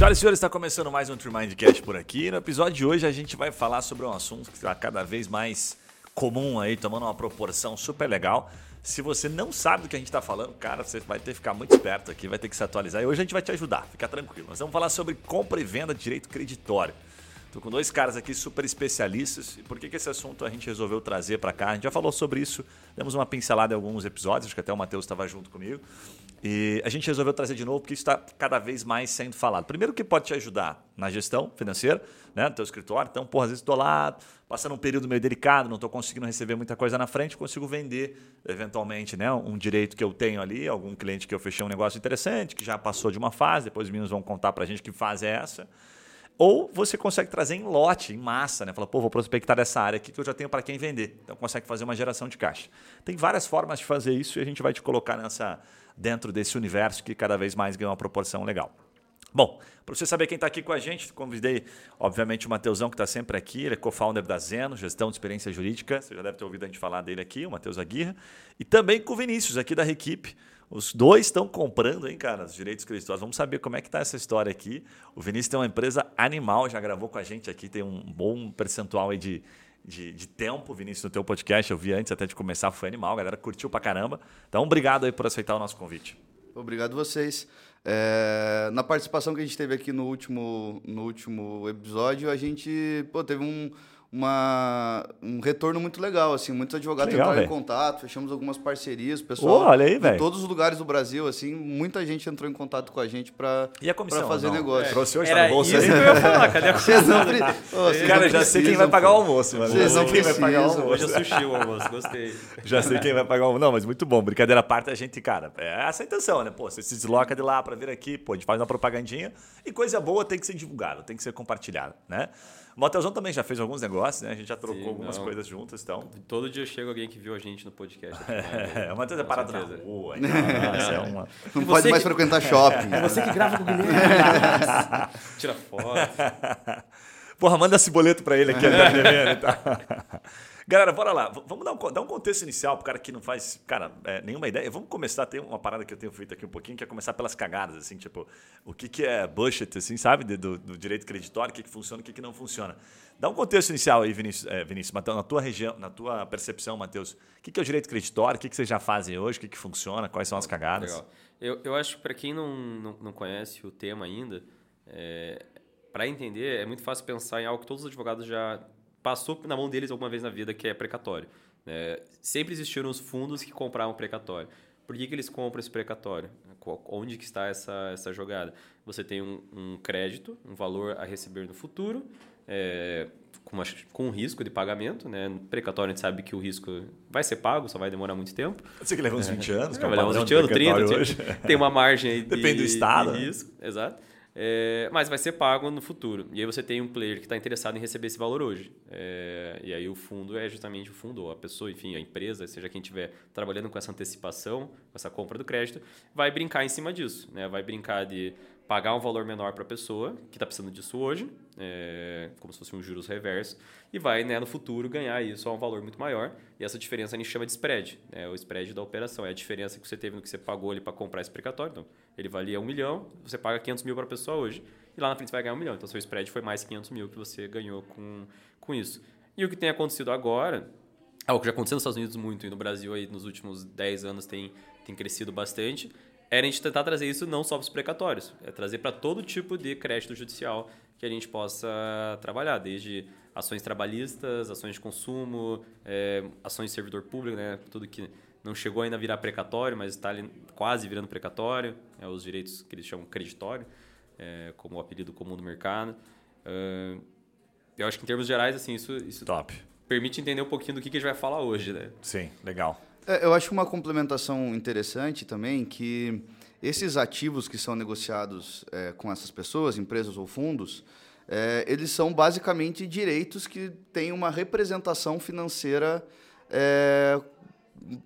Senhoras e senhores, está começando mais um Tremindcast por aqui. No episódio de hoje a gente vai falar sobre um assunto que está cada vez mais comum aí, tomando uma proporção super legal. Se você não sabe do que a gente está falando, cara, você vai ter que ficar muito esperto aqui, vai ter que se atualizar. E hoje a gente vai te ajudar, fica tranquilo. Nós vamos falar sobre compra e venda de direito creditório. Estou com dois caras aqui super especialistas. E por que, que esse assunto a gente resolveu trazer para cá? A gente já falou sobre isso, demos uma pincelada em alguns episódios, acho que até o Matheus estava junto comigo. E a gente resolveu trazer de novo porque isso está cada vez mais sendo falado. Primeiro que pode te ajudar na gestão financeira, né, no teu escritório. Então, porra, às vezes estou lá, passando um período meio delicado, não estou conseguindo receber muita coisa na frente, consigo vender eventualmente né, um direito que eu tenho ali, algum cliente que eu fechei um negócio interessante, que já passou de uma fase, depois os meninos vão contar para a gente que fase é essa. Ou você consegue trazer em lote, em massa, né? Fala, pô, vou prospectar essa área aqui que eu já tenho para quem vender. Então consegue fazer uma geração de caixa. Tem várias formas de fazer isso e a gente vai te colocar nessa dentro desse universo que cada vez mais ganha uma proporção legal. Bom, para você saber quem está aqui com a gente, convidei, obviamente, o Mateusão, que está sempre aqui. Ele é co-founder da Zeno, Gestão de Experiência Jurídica. Você já deve ter ouvido a gente falar dele aqui, o Matheus Aguirre. E também com o Vinícius, aqui da Requipe. Os dois estão comprando, hein, cara, os direitos creditórios. Vamos saber como é que está essa história aqui. O Vinícius tem uma empresa animal, já gravou com a gente aqui, tem um bom percentual aí de, de, de, tempo, Vinícius, no teu podcast. Eu vi antes até de começar, foi animal, a galera curtiu pra caramba. Então, obrigado aí por aceitar o nosso convite. Obrigado vocês. É, na participação que a gente teve aqui no último, no último episódio, a gente pô, teve um, uma, um retorno muito legal, assim, muitos advogados legal, entraram véio. em contato, fechamos algumas parcerias, pessoal oh, olha aí, de todos os lugares do Brasil, assim, muita gente entrou em contato com a gente para fazer não? negócio. É. Trouxe hoje Era no bolso. Isso que eu ia falar, cadê a Vocês não, oh, Cara, já sei quem vai pagar o almoço, mano. Vocês não quem vai pagar o almoço. Hoje é sushi o almoço, gostei. Já sei quem vai pagar o almoço. Não, mas muito bom. Brincadeira à parte, a gente, cara, é essa a intenção, né? Pô, você se desloca de lá para vir aqui, pô, a gente faz uma propagandinha e coisa boa tem que ser divulgada, tem que ser compartilhada, né? O Motelzão também já fez alguns negócios, né? A gente já trocou Sim, algumas não. coisas juntas, então. Todo dia chega alguém que viu a gente no podcast. é, o Matheus é parado na rua. Então, nossa, é uma... Não pode mais que... frequentar shopping. É você que grava com o Guilherme. Tira foto. Porra, manda esse boleto pra ele aqui, ele tá devendo e tal. Galera, bora lá. Vamos dar um, dar um contexto inicial pro cara que não faz, cara, é, nenhuma ideia. Vamos começar, tem uma parada que eu tenho feito aqui um pouquinho, que é começar pelas cagadas, assim, tipo, o que, que é budget, assim, sabe, do, do direito creditório, o que, que funciona, o que, que não funciona. Dá um contexto inicial aí, Vinícius, é, Vinícius Mateus, na tua região, na tua percepção, Matheus. O que, que é o direito creditório, o que, que vocês já fazem hoje, o que, que funciona, quais são as cagadas? Legal. Eu, eu acho que para quem não, não, não, conhece o tema ainda, é, para entender, é muito fácil pensar em algo que todos os advogados já passou na mão deles alguma vez na vida, que é precatório. É, sempre existiram os fundos que compravam precatório. Por que, que eles compram esse precatório? Onde que está essa, essa jogada? Você tem um, um crédito, um valor a receber no futuro, é, com, uma, com um risco de pagamento. Né? No precatório a gente sabe que o risco vai ser pago, só vai demorar muito tempo. Você que leva uns 20 anos, é, vai levar uns 20 anos, 30. Hoje. Tem uma margem aí de, Depende do estado. De né? risco, exato. É, mas vai ser pago no futuro. E aí você tem um player que está interessado em receber esse valor hoje. É, e aí o fundo é justamente o fundo, ou a pessoa, enfim, a empresa, seja quem estiver trabalhando com essa antecipação, com essa compra do crédito, vai brincar em cima disso. Né? Vai brincar de pagar um valor menor para a pessoa que está precisando disso hoje, é, como se fosse um juros reverso, e vai né, no futuro ganhar isso a um valor muito maior. E essa diferença a gente chama de spread, né, o spread da operação. É a diferença que você teve no que você pagou ali para comprar esse precatório. Então, ele valia um milhão, você paga 500 mil para a pessoa hoje, e lá na frente você vai ganhar um milhão. Então, seu spread foi mais 500 mil que você ganhou com, com isso. E o que tem acontecido agora, algo que já aconteceu nos Estados Unidos muito e no Brasil aí nos últimos 10 anos tem, tem crescido bastante, era a gente tentar trazer isso não só para os precatórios, é trazer para todo tipo de crédito judicial que a gente possa trabalhar, desde ações trabalhistas, ações de consumo, é, ações de servidor público, né, tudo que não chegou ainda a virar precatório, mas está quase virando precatório, é, os direitos que eles chamam creditório, é, como o apelido comum do mercado. Eu acho que em termos gerais, assim, isso, isso Top. permite entender um pouquinho do que, que a gente vai falar hoje, né? Sim, legal. É, eu acho uma complementação interessante também que esses ativos que são negociados é, com essas pessoas, empresas ou fundos, é, eles são basicamente direitos que têm uma representação financeira é,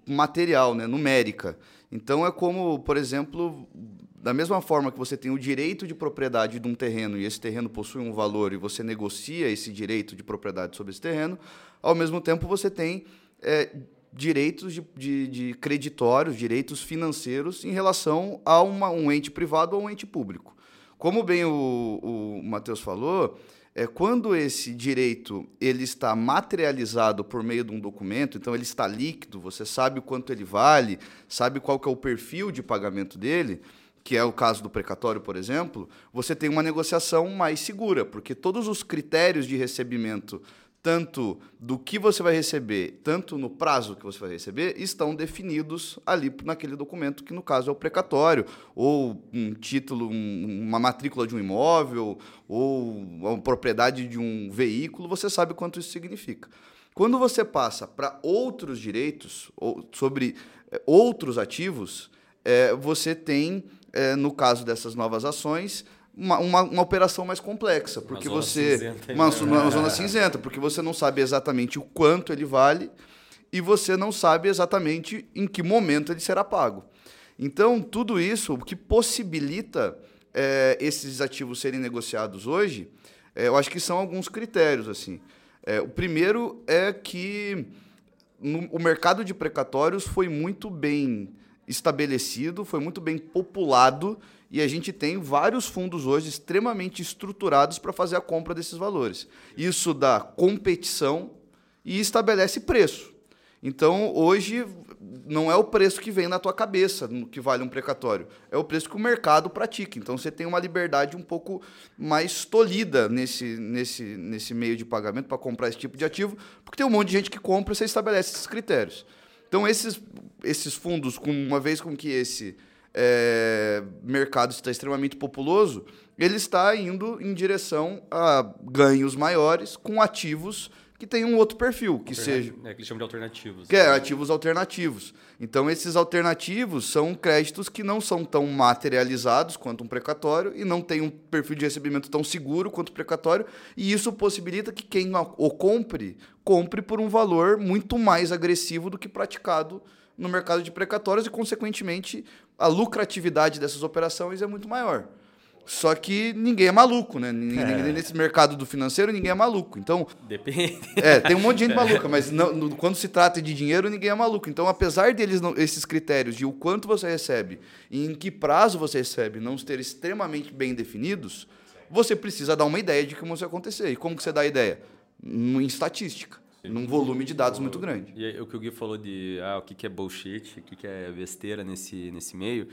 material, né, numérica. Então é como, por exemplo, da mesma forma que você tem o direito de propriedade de um terreno e esse terreno possui um valor e você negocia esse direito de propriedade sobre esse terreno, ao mesmo tempo você tem é, direitos de, de, de, creditórios, direitos financeiros em relação a uma, um ente privado ou um ente público. como bem o, o Matheus falou, é, quando esse direito ele está materializado por meio de um documento, então ele está líquido, você sabe quanto ele vale, sabe qual que é o perfil de pagamento dele, que é o caso do precatório, por exemplo, você tem uma negociação mais segura, porque todos os critérios de recebimento tanto do que você vai receber, tanto no prazo que você vai receber, estão definidos ali naquele documento, que no caso é o precatório, ou um título, um, uma matrícula de um imóvel, ou a propriedade de um veículo, você sabe quanto isso significa. Quando você passa para outros direitos, ou sobre é, outros ativos, é, você tem, é, no caso dessas novas ações, uma, uma, uma, operação mais complexa, porque uma você cinzenta, uma, uma zona cinzenta, porque você não sabe exatamente o quanto ele vale e você não sabe exatamente em que momento ele será pago. Então, tudo isso, o que possibilita é, esses ativos serem negociados hoje, é, eu acho que são alguns critérios. assim. É, o primeiro é que no, o mercado de precatórios foi muito bem estabelecido, foi muito bem populado e a gente tem vários fundos hoje extremamente estruturados para fazer a compra desses valores. Isso dá competição e estabelece preço. Então, hoje, não é o preço que vem na tua cabeça que vale um precatório, é o preço que o mercado pratica. Então, você tem uma liberdade um pouco mais tolhida nesse, nesse, nesse meio de pagamento para comprar esse tipo de ativo, porque tem um monte de gente que compra e você estabelece esses critérios. Então, esses, esses fundos, com, uma vez com que esse é, mercado está extremamente populoso, ele está indo em direção a ganhos maiores com ativos que tem um outro perfil, que seja... É, que eles chamam de alternativos. Que é, ativos alternativos. Então, esses alternativos são créditos que não são tão materializados quanto um precatório e não tem um perfil de recebimento tão seguro quanto o precatório, e isso possibilita que quem o compre, compre por um valor muito mais agressivo do que praticado no mercado de precatórios e, consequentemente, a lucratividade dessas operações é muito maior. Só que ninguém é maluco, né? Ninguém, é. Nesse mercado do financeiro, ninguém é maluco. Então. Depende. É, tem um monte de gente maluca, mas não, no, quando se trata de dinheiro, ninguém é maluco. Então, apesar deles, não, esses critérios de o quanto você recebe e em que prazo você recebe não ser extremamente bem definidos, você precisa dar uma ideia de como isso vai acontecer. E como que você dá a ideia? Em estatística num volume de dados muito grande. E o que o Gui falou de ah, o que é bullshit, o que é besteira nesse, nesse meio,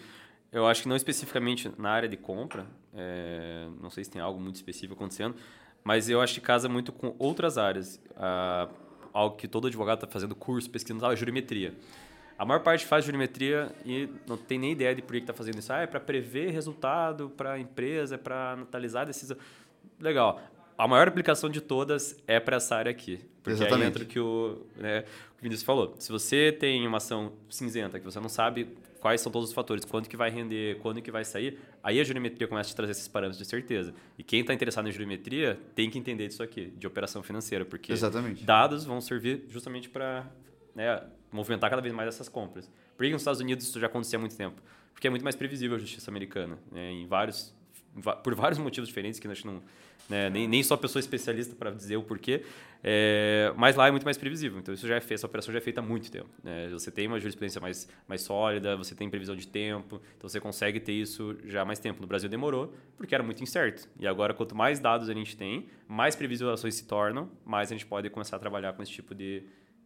eu acho que não especificamente na área de compra, é, não sei se tem algo muito específico acontecendo, mas eu acho que casa muito com outras áreas. Ah, algo que todo advogado está fazendo curso, pesquisando, a jurimetria. A maior parte faz jurimetria e não tem nem ideia de por que está fazendo isso. Ah, é para prever resultado para a empresa, é para analisar a decisão. Legal a maior aplicação de todas é para essa área aqui. Porque Exatamente. aí entra o que o, né, o Vinícius falou. Se você tem uma ação cinzenta, que você não sabe quais são todos os fatores, quanto que vai render, quando que vai sair, aí a jurimetria começa a te trazer esses parâmetros de certeza. E quem está interessado em jurimetria tem que entender disso aqui, de operação financeira, porque Exatamente. dados vão servir justamente para né, movimentar cada vez mais essas compras. Por que nos Estados Unidos isso já acontecia há muito tempo? Porque é muito mais previsível a justiça americana, né, em vários, por vários motivos diferentes que a gente não né? nem, nem só pessoa especialista para dizer o porquê, é, mas lá é muito mais previsível. Então, isso já é feito, essa operação já é feita há muito tempo. Né? Você tem uma jurisprudência mais, mais sólida, você tem previsão de tempo, então você consegue ter isso já há mais tempo. No Brasil demorou, porque era muito incerto. E agora, quanto mais dados a gente tem, mais ações se tornam, mais a gente pode começar a trabalhar com esse tipo de,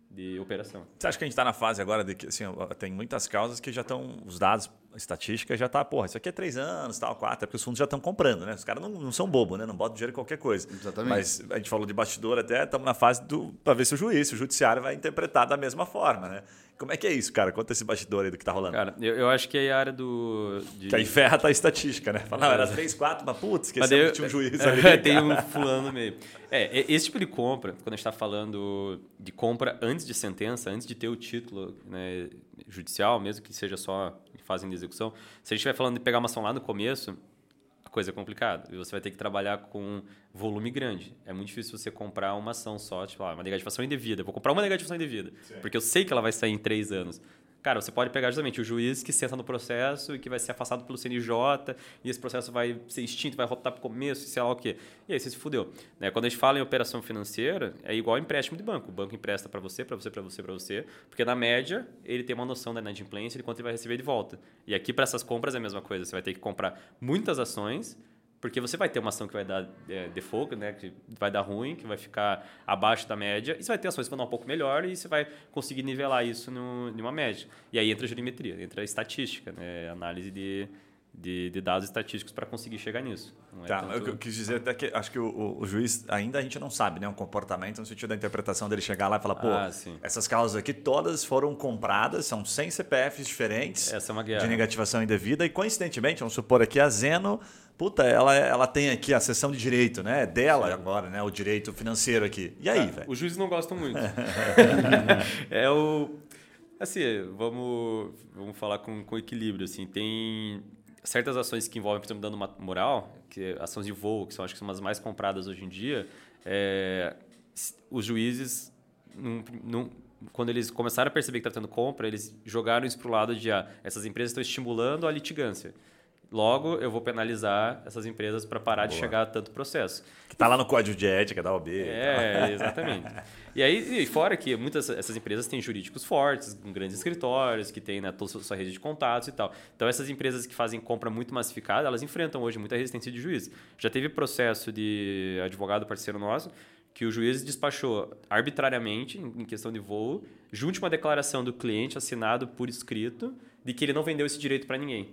de operação. Você acha que a gente está na fase agora de que assim, tem muitas causas que já estão, os dados, estatística já está, porra, isso aqui é três anos, tal, quatro, é porque os fundos já estão comprando, né? Os caras não, não são bobos, né? Não botam dinheiro em qualquer coisa. Exatamente. Mas a gente falou de bastidor até, estamos na fase do para ver se o juiz, se o judiciário vai interpretar da mesma forma, né? Como é que é isso, cara? Conta esse bastidor aí do que tá rolando. Cara, eu, eu acho que é a área do. De... Que aí ferra tá a estatística, né? Fala, não, era 3, 4, mas putz, esqueceu que tinha um juiz ali. tem um fulano no meio. É, esse tipo de compra, quando a gente está falando de compra antes de sentença, antes de ter o título né, judicial, mesmo que seja só em fase de execução, se a gente estiver falando de pegar uma ação lá no começo, coisa complicada. E você vai ter que trabalhar com volume grande. É muito difícil você comprar uma ação só, tipo, ah, uma negativação indevida. Vou comprar uma negativação indevida, Sim. porque eu sei que ela vai sair em três anos. Cara, você pode pegar justamente o juiz que senta no processo e que vai ser afastado pelo CNJ e esse processo vai ser extinto, vai voltar para o começo, sei lá o quê. E aí você se fudeu. Né? Quando a gente fala em operação financeira, é igual empréstimo de banco. O banco empresta para você, para você, para você, para você, porque na média ele tem uma noção da inadimplência de quanto ele vai receber de volta. E aqui para essas compras é a mesma coisa. Você vai ter que comprar muitas ações Porque você vai ter uma ação que vai dar é, default, né? Que vai dar ruim, que vai ficar abaixo da média, e você vai ter ações que vão dar um pouco melhor e você vai conseguir nivelar isso no, numa média. E aí entra a jurimetria, entra a estatística, né? Análise de, de, de dados estatísticos para conseguir chegar nisso. É tá, tanto... eu quis dizer até que acho que o, o, juiz ainda a gente não sabe, né? O comportamento no sentido da interpretação dele chegar lá e falar, pô, ah, essas causas aqui todas foram compradas, são 100 CPFs diferentes é de negativação indevida e coincidentemente, vamos supor aqui a Zeno puta, ela, ela tem aqui a sessão de direito, né? É dela agora, né? O direito financeiro aqui. E aí, é, velho? Os juízes não gostam muito. é o. Assim, vamos, vamos falar com, com equilíbrio. Assim, tem certas ações que envolvem, por exemplo, dando moral, que é ações de voo, que são acho que são as mais compradas hoje em dia, é, os juízes, num, num, quando eles começaram a perceber que está tendo compra, eles jogaram isso para o lado de ah, essas empresas estão estimulando a litigância. Logo, eu vou penalizar essas empresas para parar Boa. de chegar a tanto processo. Que está lá no código de ética da OB. É, exatamente. e aí, e fora que muitas essas empresas têm jurídicos fortes, com grandes escritórios, que têm né, toda a sua rede de contatos e tal. Então, essas empresas que fazem compra muito massificada, elas enfrentam hoje muita resistência de juiz. Já teve processo de advogado parceiro nosso que o juiz despachou arbitrariamente, em questão de voo, junto uma declaração do cliente assinado por escrito de que ele não vendeu esse direito para ninguém.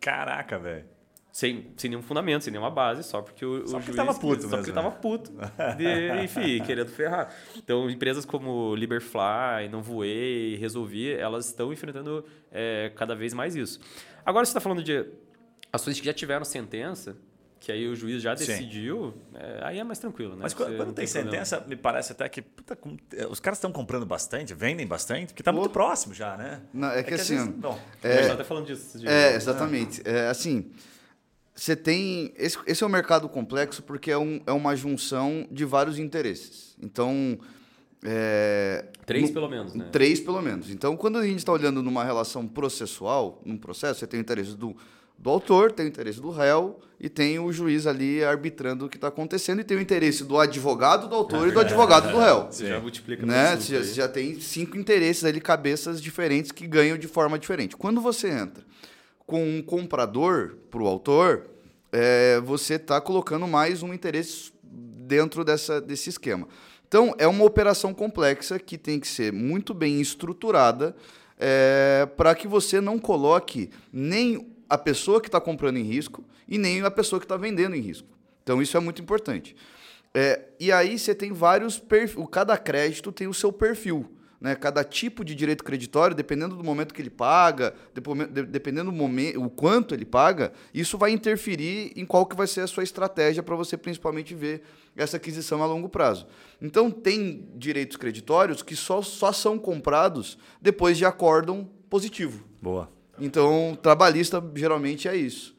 Caraca, velho. Sem, sem nenhum fundamento, sem nenhuma base, só porque o, só o porque juiz... Tava puto só mesmo, porque tava puto. De, enfim, querendo ferrar. Então, empresas como Liberfly, Não Voei, Resolvi, elas estão enfrentando é, cada vez mais isso. Agora, você está falando de ações que já tiveram sentença, que aí o juiz já decidiu, é, aí é mais tranquilo, né? Mas quando, quando tem, tem sentença, me parece até que puta, é, os caras estão comprando bastante, vendem bastante, porque está muito próximo já, né? Não, é que, é que assim. Vezes, bom, é, tá até falando disso. De é, exatamente. É, assim, você tem. Esse, esse, é um mercado complexo porque é, um, é uma junção de vários interesses. Então. É, três, no, pelo menos, né? Três, pelo menos. Então, quando a gente está olhando numa relação processual, num processo, você tem o interesse do do autor, tem o interesse do réu e tem o juiz ali arbitrando o que está acontecendo e tem o interesse do advogado do autor e do advogado do réu. Você já multiplica né? Você já, você já tem cinco interesses ali, cabeças diferentes que ganham de forma diferente. Quando você entra com um comprador para o autor, é, você está colocando mais um interesse dentro dessa, desse esquema. Então, é uma operação complexa que tem que ser muito bem estruturada é, para que você não coloque nem a pessoa que está comprando em risco e nem a pessoa que está vendendo em risco. Então, isso é muito importante. É, e aí você tem vários perfis. Cada crédito tem o seu perfil. Né? Cada tipo de direito creditório, dependendo do momento que ele paga, dependendo do momento, o quanto ele paga, isso vai interferir em qual que vai ser a sua estratégia para você principalmente ver essa aquisição a longo prazo. Então tem direitos creditórios que só, só são comprados depois de acórdão positivo. Boa. Então, trabalhista geralmente é isso.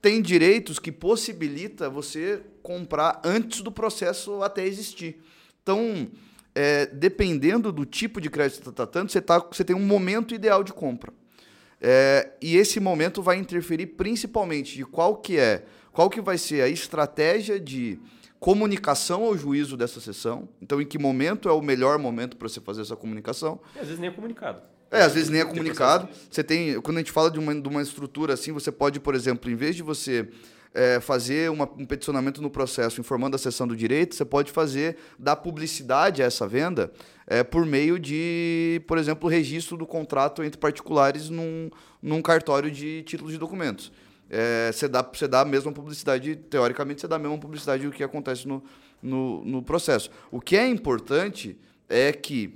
Tem direitos que possibilita você comprar antes do processo até existir. Então, é, dependendo do tipo de crédito que você está tratando, você, tá, você tem um momento ideal de compra. É, e esse momento vai interferir principalmente de qual que é, qual que vai ser a estratégia de comunicação ao juízo dessa sessão. Então, em que momento é o melhor momento para você fazer essa comunicação? E às vezes nem é comunicado. É, às vezes nem é comunicado. Você tem, quando a gente fala de uma, de uma estrutura assim, você pode, por exemplo, em vez de você é, fazer uma, um peticionamento no processo informando a sessão do direito, você pode fazer dar publicidade a essa venda é, por meio de, por exemplo, registro do contrato entre particulares num, num cartório de títulos de documentos. É, você, dá, você dá a mesma publicidade, teoricamente, você dá a mesma publicidade do que acontece no, no, no processo. O que é importante é que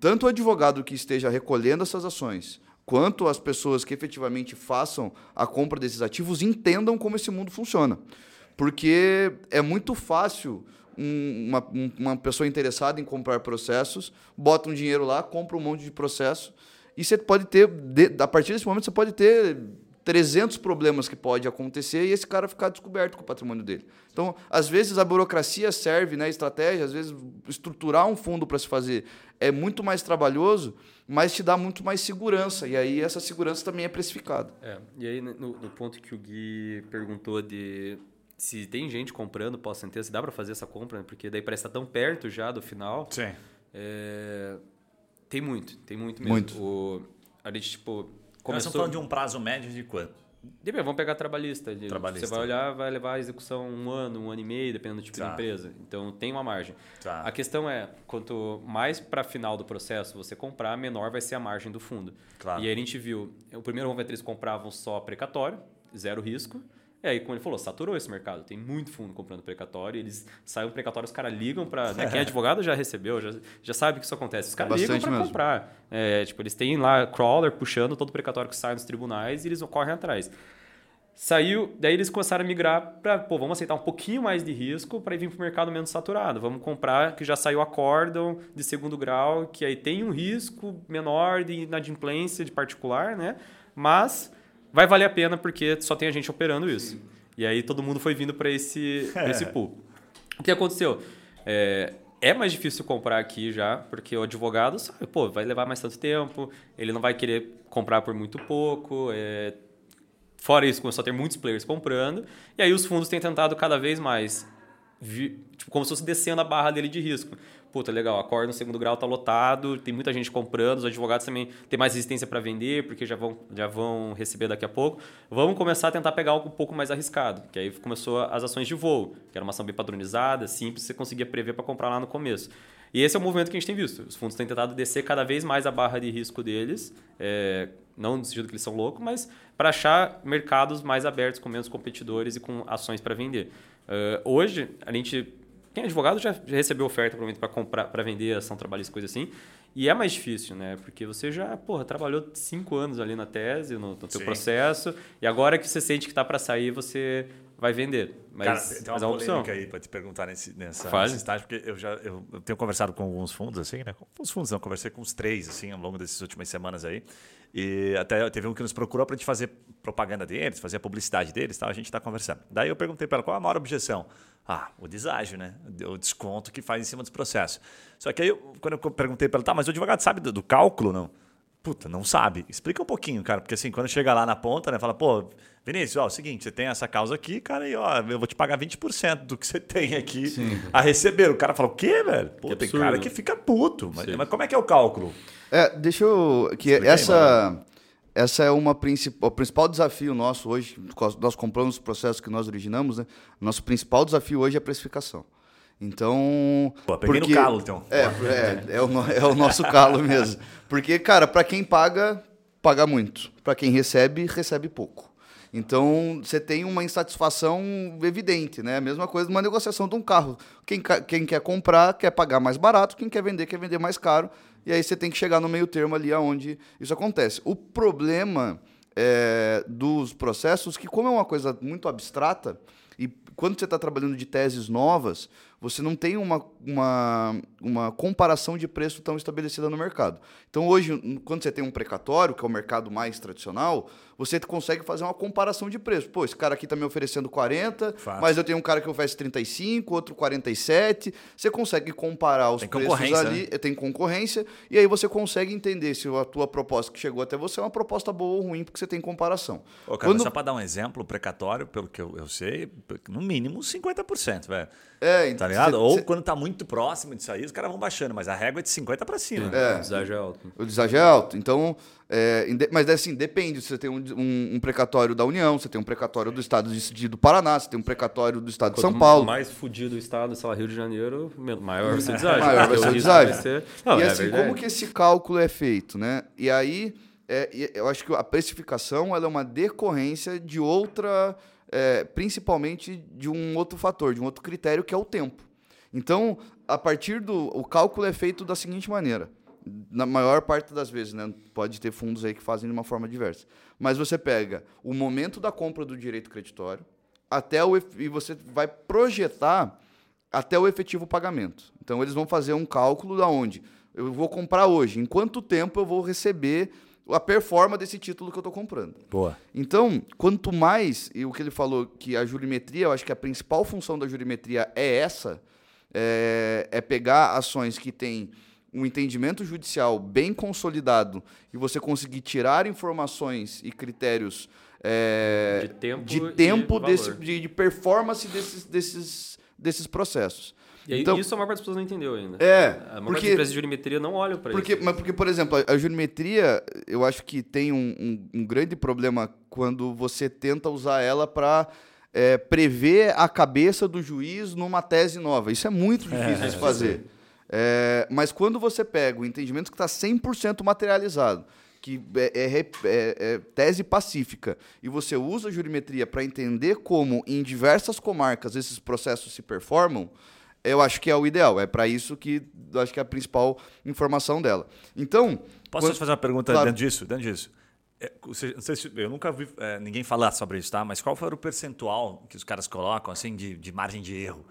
tanto o advogado que esteja recolhendo essas ações, quanto as pessoas que efetivamente façam a compra desses ativos entendam como esse mundo funciona. Porque é muito fácil uma, uma pessoa interessada em comprar processos, bota um dinheiro lá, compra um monte de processo, e você pode ter, a partir desse momento, você pode ter 300 problemas que pode acontecer e esse cara ficar descoberto com o patrimônio dele. Então, às vezes a burocracia serve, né, estratégia, às vezes estruturar um fundo para se fazer é muito mais trabalhoso, mas te dá muito mais segurança e aí essa segurança também é precificada. É, e aí no, no ponto que o Gui perguntou de se tem gente comprando pós-sentença, dá para fazer essa compra, né? porque daí parece estar tá tão perto já do final. Sim. É, tem muito, tem muito mesmo. Muito. O, a gente, tipo, Começou... Nós estamos falando de um prazo médio de quanto? Depende, vamos pegar trabalhista. Trabalhista. Você vai olhar, vai levar a execução um ano, um ano e meio, dependendo do tipo Tá. de empresa. Então tem uma margem. Tá. A questão é, quanto mais para final do processo você comprar, menor vai ser a margem do fundo. Claro. E aí a gente viu, o primeiro momento eles compravam só precatório, zero risco. E aí, como ele falou, saturou esse mercado. Tem muito fundo comprando precatório. Eles saem um precatório, os caras ligam para. Né, quem é advogado já recebeu, já, já sabe que isso acontece. Os caras ligam Bastante para comprar. É, tipo, eles têm lá crawler puxando todo o precatório que sai nos tribunais e eles correm atrás. Saiu, daí eles começaram a migrar para, pô, vamos aceitar um pouquinho mais de risco para ir vir para o mercado menos saturado. Vamos comprar que já saiu acórdão de segundo grau, que aí tem um risco menor de inadimplência de particular, né? Mas vai valer a pena porque só tem a gente operando isso. E aí todo mundo foi vindo para esse, pra esse pool. O que aconteceu? É, é mais difícil comprar aqui já, porque o advogado sabe, pô, vai levar mais tanto tempo, ele não vai querer comprar por muito pouco, é, Fora isso, começou a ter muitos players comprando. E aí os fundos têm tentado cada vez mais, vi- tipo, como se fosse descendo a barra dele de risco. Puta, legal, a Core no segundo grau tá lotado, tem muita gente comprando, os advogados também têm mais resistência para vender, porque já vão, já vão receber daqui a pouco. Vamos começar a tentar pegar algo um pouco mais arriscado, que aí começou as ações de voo, que era uma ação bem padronizada, simples, você conseguia prever para comprar lá no começo. E esse é o movimento que a gente tem visto. Os fundos têm tentado descer cada vez mais a barra de risco deles, é, não no sentido que eles são loucos, mas para achar mercados mais abertos, com menos competidores e com ações para vender. Eh, hoje, a gente. Quem é advogado já, já recebeu oferta provavelmente para comprar, para vender ação trabalhista, coisa assim. E é mais difícil, né? Porque você já, porra, trabalhou cinco anos ali na tese, no, no teu Sim. processo, e agora que você sente que está para sair, você vai vender. Mas, Cara, tem uma mas é uma opção. polêmica aí para te perguntar nesse, nessa, nesse estágio, porque eu já eu, eu tenho conversado com alguns fundos, assim, né? Com os fundos, não, conversei com uns três, assim, ao longo dessas últimas semanas aí. E até teve um que nos procurou para a gente fazer propaganda deles, fazer a publicidade deles, tal, a gente está conversando. Daí eu perguntei para ela qual a maior objeção. Ah, o deságio, né? O desconto que faz em cima dos processos. Só que aí, eu- quando eu perguntei para ela, tá, mas o advogado sabe do, do cálculo, não? Puta, não sabe. Explica um pouquinho, cara. Porque assim, quando chega lá na ponta, né? Fala, pô, Vinícius, ó, é o seguinte, você tem essa causa aqui, cara, e ó, eu vou te pagar 20% do que você tem aqui a receber. O cara fala, o quê, velho? Pô, tem absurdo. cara que fica puto. Mas, Sim. mas como é que é o cálculo? É, deixa eu. Que essa, essa é uma princip... o principal desafio nosso hoje. Nós compramos os processos que nós originamos, né? Nosso principal desafio hoje é a precificação. Então. Pô, peguei no calo, então. É, é, é, o, é o nosso calo mesmo. Porque, cara, para quem paga, paga muito. Para quem recebe, recebe pouco. Então, você tem uma insatisfação evidente, né? A mesma coisa numa negociação de um carro. Quem, quem quer comprar quer pagar mais barato, quem quer vender quer vender mais caro. E aí você tem que chegar no meio termo ali aonde isso acontece. O problema é, dos processos, que como é uma coisa muito abstrata, e quando você está trabalhando de teses novas, você não tem uma, uma, uma comparação de preço tão estabelecida no mercado. Então, hoje, quando você tem um precatório, que é o mercado mais tradicional, você consegue fazer uma comparação de preço. Pô, esse cara aqui está me oferecendo 40, Fato. mas eu tenho um cara que oferece 35, outro 47. Você consegue comparar os Tem preços ali, né? tem concorrência, e aí você consegue entender se a tua proposta que chegou até você é uma proposta boa ou ruim, porque você tem comparação. Ô, cara, Quando- só para dar um exemplo, precatório, pelo que eu, eu sei, no mínimo 50%, velho. É, Tá ligado? cê- Ou cê- quando tá muito próximo disso aí, os caras vão baixando, mas a régua é de 50 para cima. É. O deságio é alto. O deságio é alto. Então, é, mas assim, depende. Você tem um, um- um precatório da União, você tem um precatório do Estado de, do Paraná, você tem um precatório do Estado de São Quanto Paulo. mais fudido o estado, sei lá, Rio de Janeiro, maior vai ser o deságio. Maior vai ser o vai ser- Não, e é assim, verdade. como que esse cálculo é feito, né? E aí, é, eu acho que a precificação ela é uma decorrência de outra, é, principalmente de um outro fator, de um outro critério, que é o tempo. Então, a partir do... O cálculo é feito da seguinte maneira. Na maior parte das vezes, né? Pode ter fundos aí que fazem de uma forma diversa. Mas você pega o momento da compra do direito creditório até o... E você vai projetar até o efetivo pagamento. Então eles vão fazer um cálculo da onde eu vou comprar hoje, em quanto tempo eu vou receber a performance desse título que eu estou comprando. Boa. Então, quanto mais, e o que ele falou que a jurimetria, eu acho que a principal função da jurimetria é essa, é, é pegar ações que têm um entendimento judicial bem consolidado e você conseguir tirar informações e critérios é, De tempo de tempo desse, de, de performance desses, desses, desses processos. E aí, Então- isso a maior parte das pessoas não entendeu ainda. É, A maior parte porque- das empresas de jurimetria não olham para Porque, isso. mas porque, por exemplo, a, a jurimetria, eu acho que tem um, um- um grande problema quando você tenta usar ela para prever a cabeça do juiz numa tese nova. Isso é muito difícil de fazer. É, mas quando você pega o entendimento que está 100% materializado, que é, é re- é- é tese pacífica, e você usa a jurimetria para entender como em diversas comarcas esses processos se performam, eu acho que é o ideal. É para isso que eu acho que é a principal informação dela. Então, Posso quando- te fazer uma pergunta Claro. dentro disso? Dentro disso. É, você- não sei se- eu nunca vi é, ninguém falar sobre isso, tá? Mas qual foi o percentual que os caras colocam assim de, de margem de erro?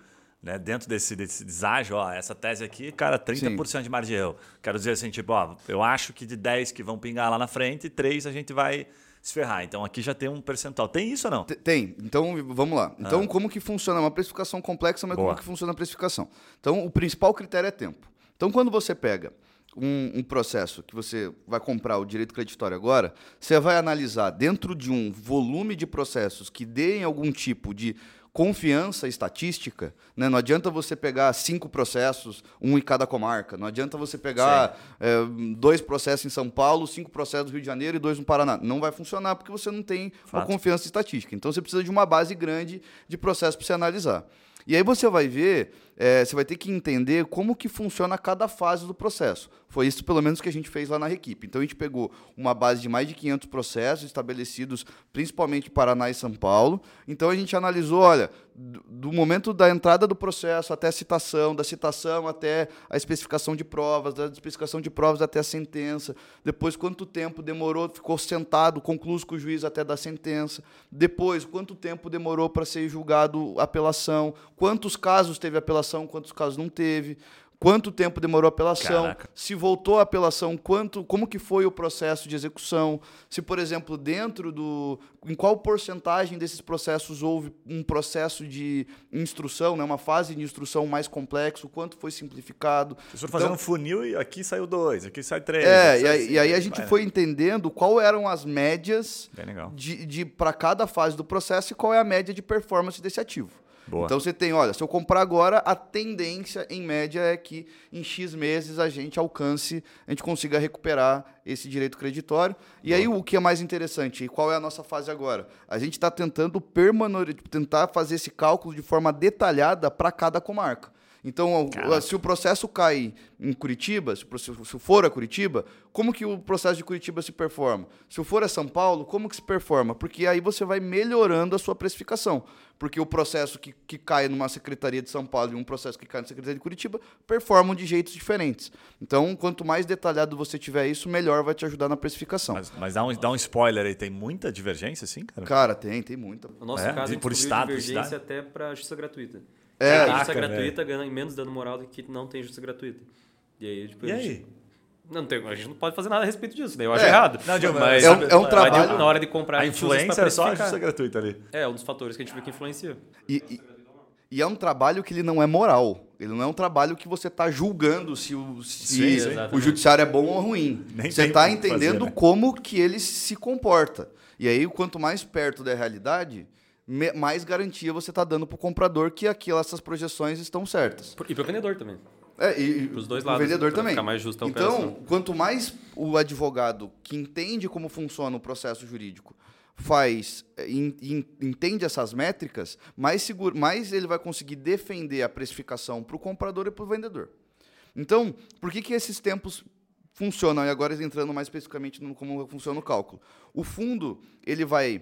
Né? Dentro desse, desse deságio, ó, essa tese aqui, cara, 30% de margem de erro. Quero dizer assim, tipo, ó, eu acho que de 10 que vão pingar lá na frente, 3 a gente vai se ferrar. Então aqui já tem um percentual. Tem isso ou não? Te- Tem. Então, vamos lá. Então, como que funciona? É uma precificação complexa, mas Boa. como que funciona a precificação? Então, o principal critério é tempo. Então, quando você pega um, um processo que você vai comprar o direito creditório agora, você vai analisar dentro de um volume de processos que deem algum tipo de confiança estatística, né? não adianta você pegar cinco processos, um em cada comarca, não adianta você pegar é, dois processos em São Paulo, cinco processos no Rio de Janeiro e dois no Paraná. Não vai funcionar porque você não tem uma Fato. confiança estatística. Então você precisa de uma base grande de processo para você analisar. E aí você vai ver, é, você vai ter que entender como que funciona cada fase do processo. Foi isso, pelo menos, que a gente fez lá na Requipe. Então a gente pegou uma base de mais de 500 processos estabelecidos principalmente Paraná e São Paulo. Então a gente analisou, olha, do, momento da entrada do processo até a citação, da citação até a especificação de provas, da especificação de provas até a sentença, depois quanto tempo demorou, ficou sentado, concluso com o juiz até dar sentença, depois quanto tempo demorou para ser julgado a apelação, quantos casos teve apelação, quantos casos não teve, quanto tempo demorou a apelação, Caraca. se voltou a apelação, quanto, como que foi o processo de execução, se por exemplo dentro do, em qual porcentagem desses processos houve um processo de instrução, né, uma fase de instrução mais complexo, quanto foi simplificado. Foram fazendo Então- um funil e aqui saiu dois, aqui sai três. É, e aí, e aí a gente vai, foi entendendo qual eram as médias de, de para cada fase do processo e qual é a média de performance desse ativo. Boa. Então você tem, olha, se eu comprar agora, a tendência em média é que em X meses a gente alcance, a gente consiga recuperar esse direito creditório. E aí o que é mais interessante, e qual é a nossa fase agora? A gente está tentando permanor, tentar fazer esse cálculo de forma detalhada para cada comarca. Então, Caraca. se o processo cai em Curitiba, se se for a Curitiba, como que o processo de Curitiba se performa? Se for a São Paulo, como que se performa? Porque aí você vai melhorando a sua precificação. Porque o processo que, que cai numa secretaria de São Paulo e um processo que cai na secretaria de Curitiba performam de jeitos diferentes. Então, quanto mais detalhado você tiver isso, melhor vai te ajudar na precificação. Mas, mas dá, um, dá um spoiler aí, tem muita divergência, assim, cara? Cara, tem, tem muita. No nosso É? caso, a De- gente por estado, divergência cidade? até para justiça gratuita. É. a justiça gratuita ganha menos dano moral do que não tem justiça gratuita. E aí, tipo, E a aí? gente- Não, tem, a gente não pode fazer nada a respeito disso, daí eu acho É. errado. Não, Diogo, mas é um- é um trabalho- Na hora de comprar, A influência é só a justiça gratuita ali. É, um dos fatores que a gente vê que influencia. E, e- e é um trabalho que ele não é moral. Ele não é um trabalho que você está julgando se, o, se Sim, o judiciário é bom ou ruim. Nem você está o que fazer, entendendo né? como que ele se comporta. E aí, quanto mais perto da realidade, mais garantia você está dando para o comprador que aquelas essas projeções estão certas. E para o vendedor também. É, e Pros dois o lados, vendedor pra também. ficar mais justa então, quanto mais o advogado que entende como funciona o processo jurídico faz, eh, en- en- entende essas métricas, mais, seguro, mais ele vai conseguir defender a precificação para o comprador e para o vendedor. Então, por que, que esses tempos funcionam? E agora entrando mais especificamente no como funciona o cálculo. O fundo ele vai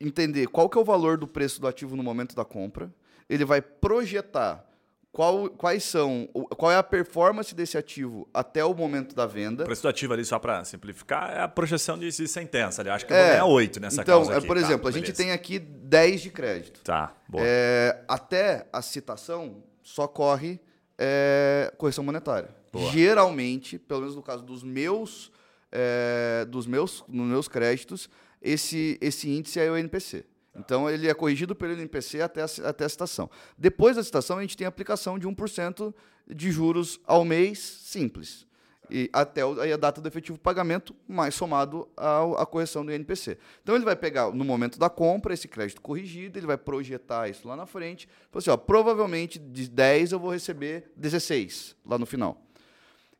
entender qual que é o valor do preço do ativo no momento da compra, ele vai projetar qual, quais são, qual é a performance desse ativo até o momento da venda. O preço do ativo ali, só para simplificar, é a projeção de, de sentença ali. Acho que É, ganhar 8 nessa então, causa é, aqui. por Tá, exemplo, a gente tem aqui 10 de crédito. Tá, boa. É, até a citação só corre é, correção monetária. Boa. Geralmente, pelo menos no caso dos meus, é, dos meus, nos meus créditos, esse, esse índice é o NPC. Então, ele é corrigido pelo NPC até a, até a citação. Depois da citação, a gente tem a aplicação de 1% de juros ao mês simples. E até a data do efetivo pagamento, mais somado à correção do INPC. Então ele vai pegar, no momento da compra, esse crédito corrigido, ele vai projetar isso lá na frente. Assim, ó, provavelmente de 10 eu vou receber 16 lá no final.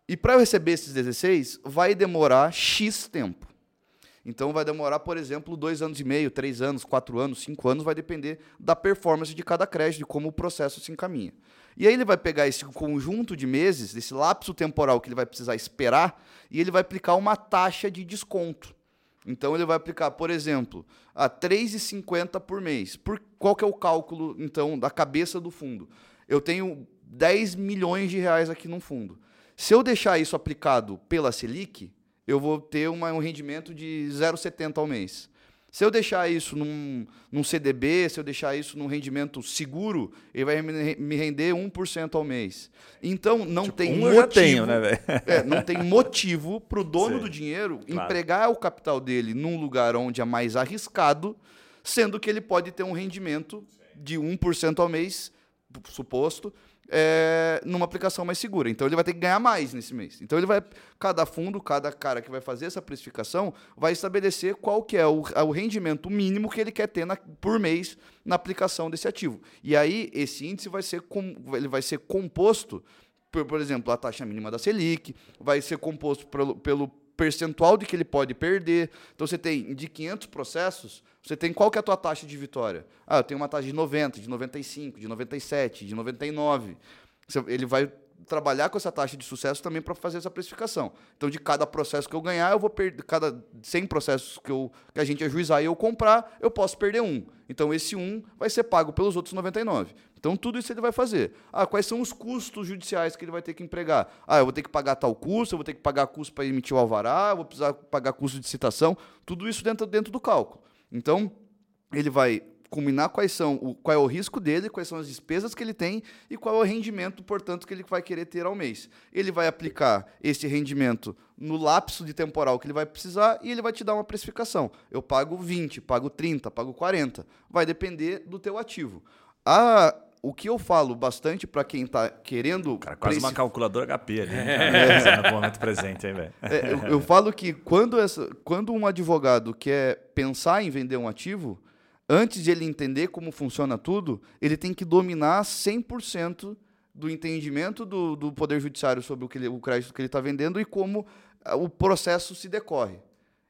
E para eu receber esses 16, vai demorar X tempo. Então vai demorar, por exemplo, dois anos e meio, três anos, quatro anos, cinco anos, vai depender da performance de cada crédito, de como o processo se encaminha. E aí ele vai pegar esse conjunto de meses, esse lapso temporal que ele vai precisar esperar, e ele vai aplicar uma taxa de desconto. Então ele vai aplicar, por exemplo, a 3,50 por mês. Por qual que é o cálculo então da cabeça do fundo? Eu tenho 10 milhões de reais aqui no fundo. Se eu deixar isso aplicado pela Selic, eu vou ter uma, um rendimento de 0,70 ao mês. Se eu deixar isso num, num CDB, se eu deixar isso num rendimento seguro, ele vai me render 1% ao mês. Então, não tipo, tem um motivo. Eu já tenho, né, velho? É, não tem motivo para o dono Sim, do dinheiro claro. empregar o capital dele num lugar onde é mais arriscado, sendo que ele pode ter um rendimento de 1% ao mês, suposto, é, numa aplicação mais segura. Então ele vai ter que ganhar mais nesse mês. Então ele vai, cada fundo, cada cara que vai fazer essa precificação, vai estabelecer qual que é o, o rendimento mínimo que ele quer ter na, por mês na aplicação desse ativo. E aí esse índice vai ser, com, ele vai ser composto por, por exemplo, a taxa mínima da Selic, vai ser composto pelo, pelo percentual de que ele pode perder. Então você tem de 500 processos, você tem qual que é a tua taxa de vitória? Ah, eu tenho uma taxa de 90, de 95, de 97, de 99. Ele vai trabalhar com essa taxa de sucesso também para fazer essa precificação. Então, de cada processo que eu ganhar, eu vou perder. Cada 100 processos que, eu, que a gente ajuizar e eu comprar, eu posso perder um. Então, esse um vai ser pago pelos outros 99. Então, tudo isso ele vai fazer. Ah, quais são os custos judiciais que ele vai ter que empregar? Ah, eu vou ter que pagar tal custo, eu vou ter que pagar custo para emitir o alvará, eu vou precisar pagar custo de citação. Tudo isso dentro, dentro do cálculo. Então, ele vai combinar quais são o, qual é o risco dele, quais são as despesas que ele tem e qual é o rendimento, portanto, que ele vai querer ter ao mês. Ele vai aplicar esse rendimento no lapso de temporal que ele vai precisar e ele vai te dar uma precificação. Eu pago 20, pago 30, pago 40. Vai depender do teu ativo. A, o que eu falo bastante para quem está querendo. Cara, quase uma calculadora HP ali. É. no momento presente, hein, velho? É, eu, eu, falo que quando, essa, quando um advogado quer pensar em vender um ativo, antes de ele entender como funciona tudo, ele tem que dominar 100% do entendimento do, do Poder Judiciário sobre o, que ele, o crédito que ele está vendendo e como ah, o processo se decorre.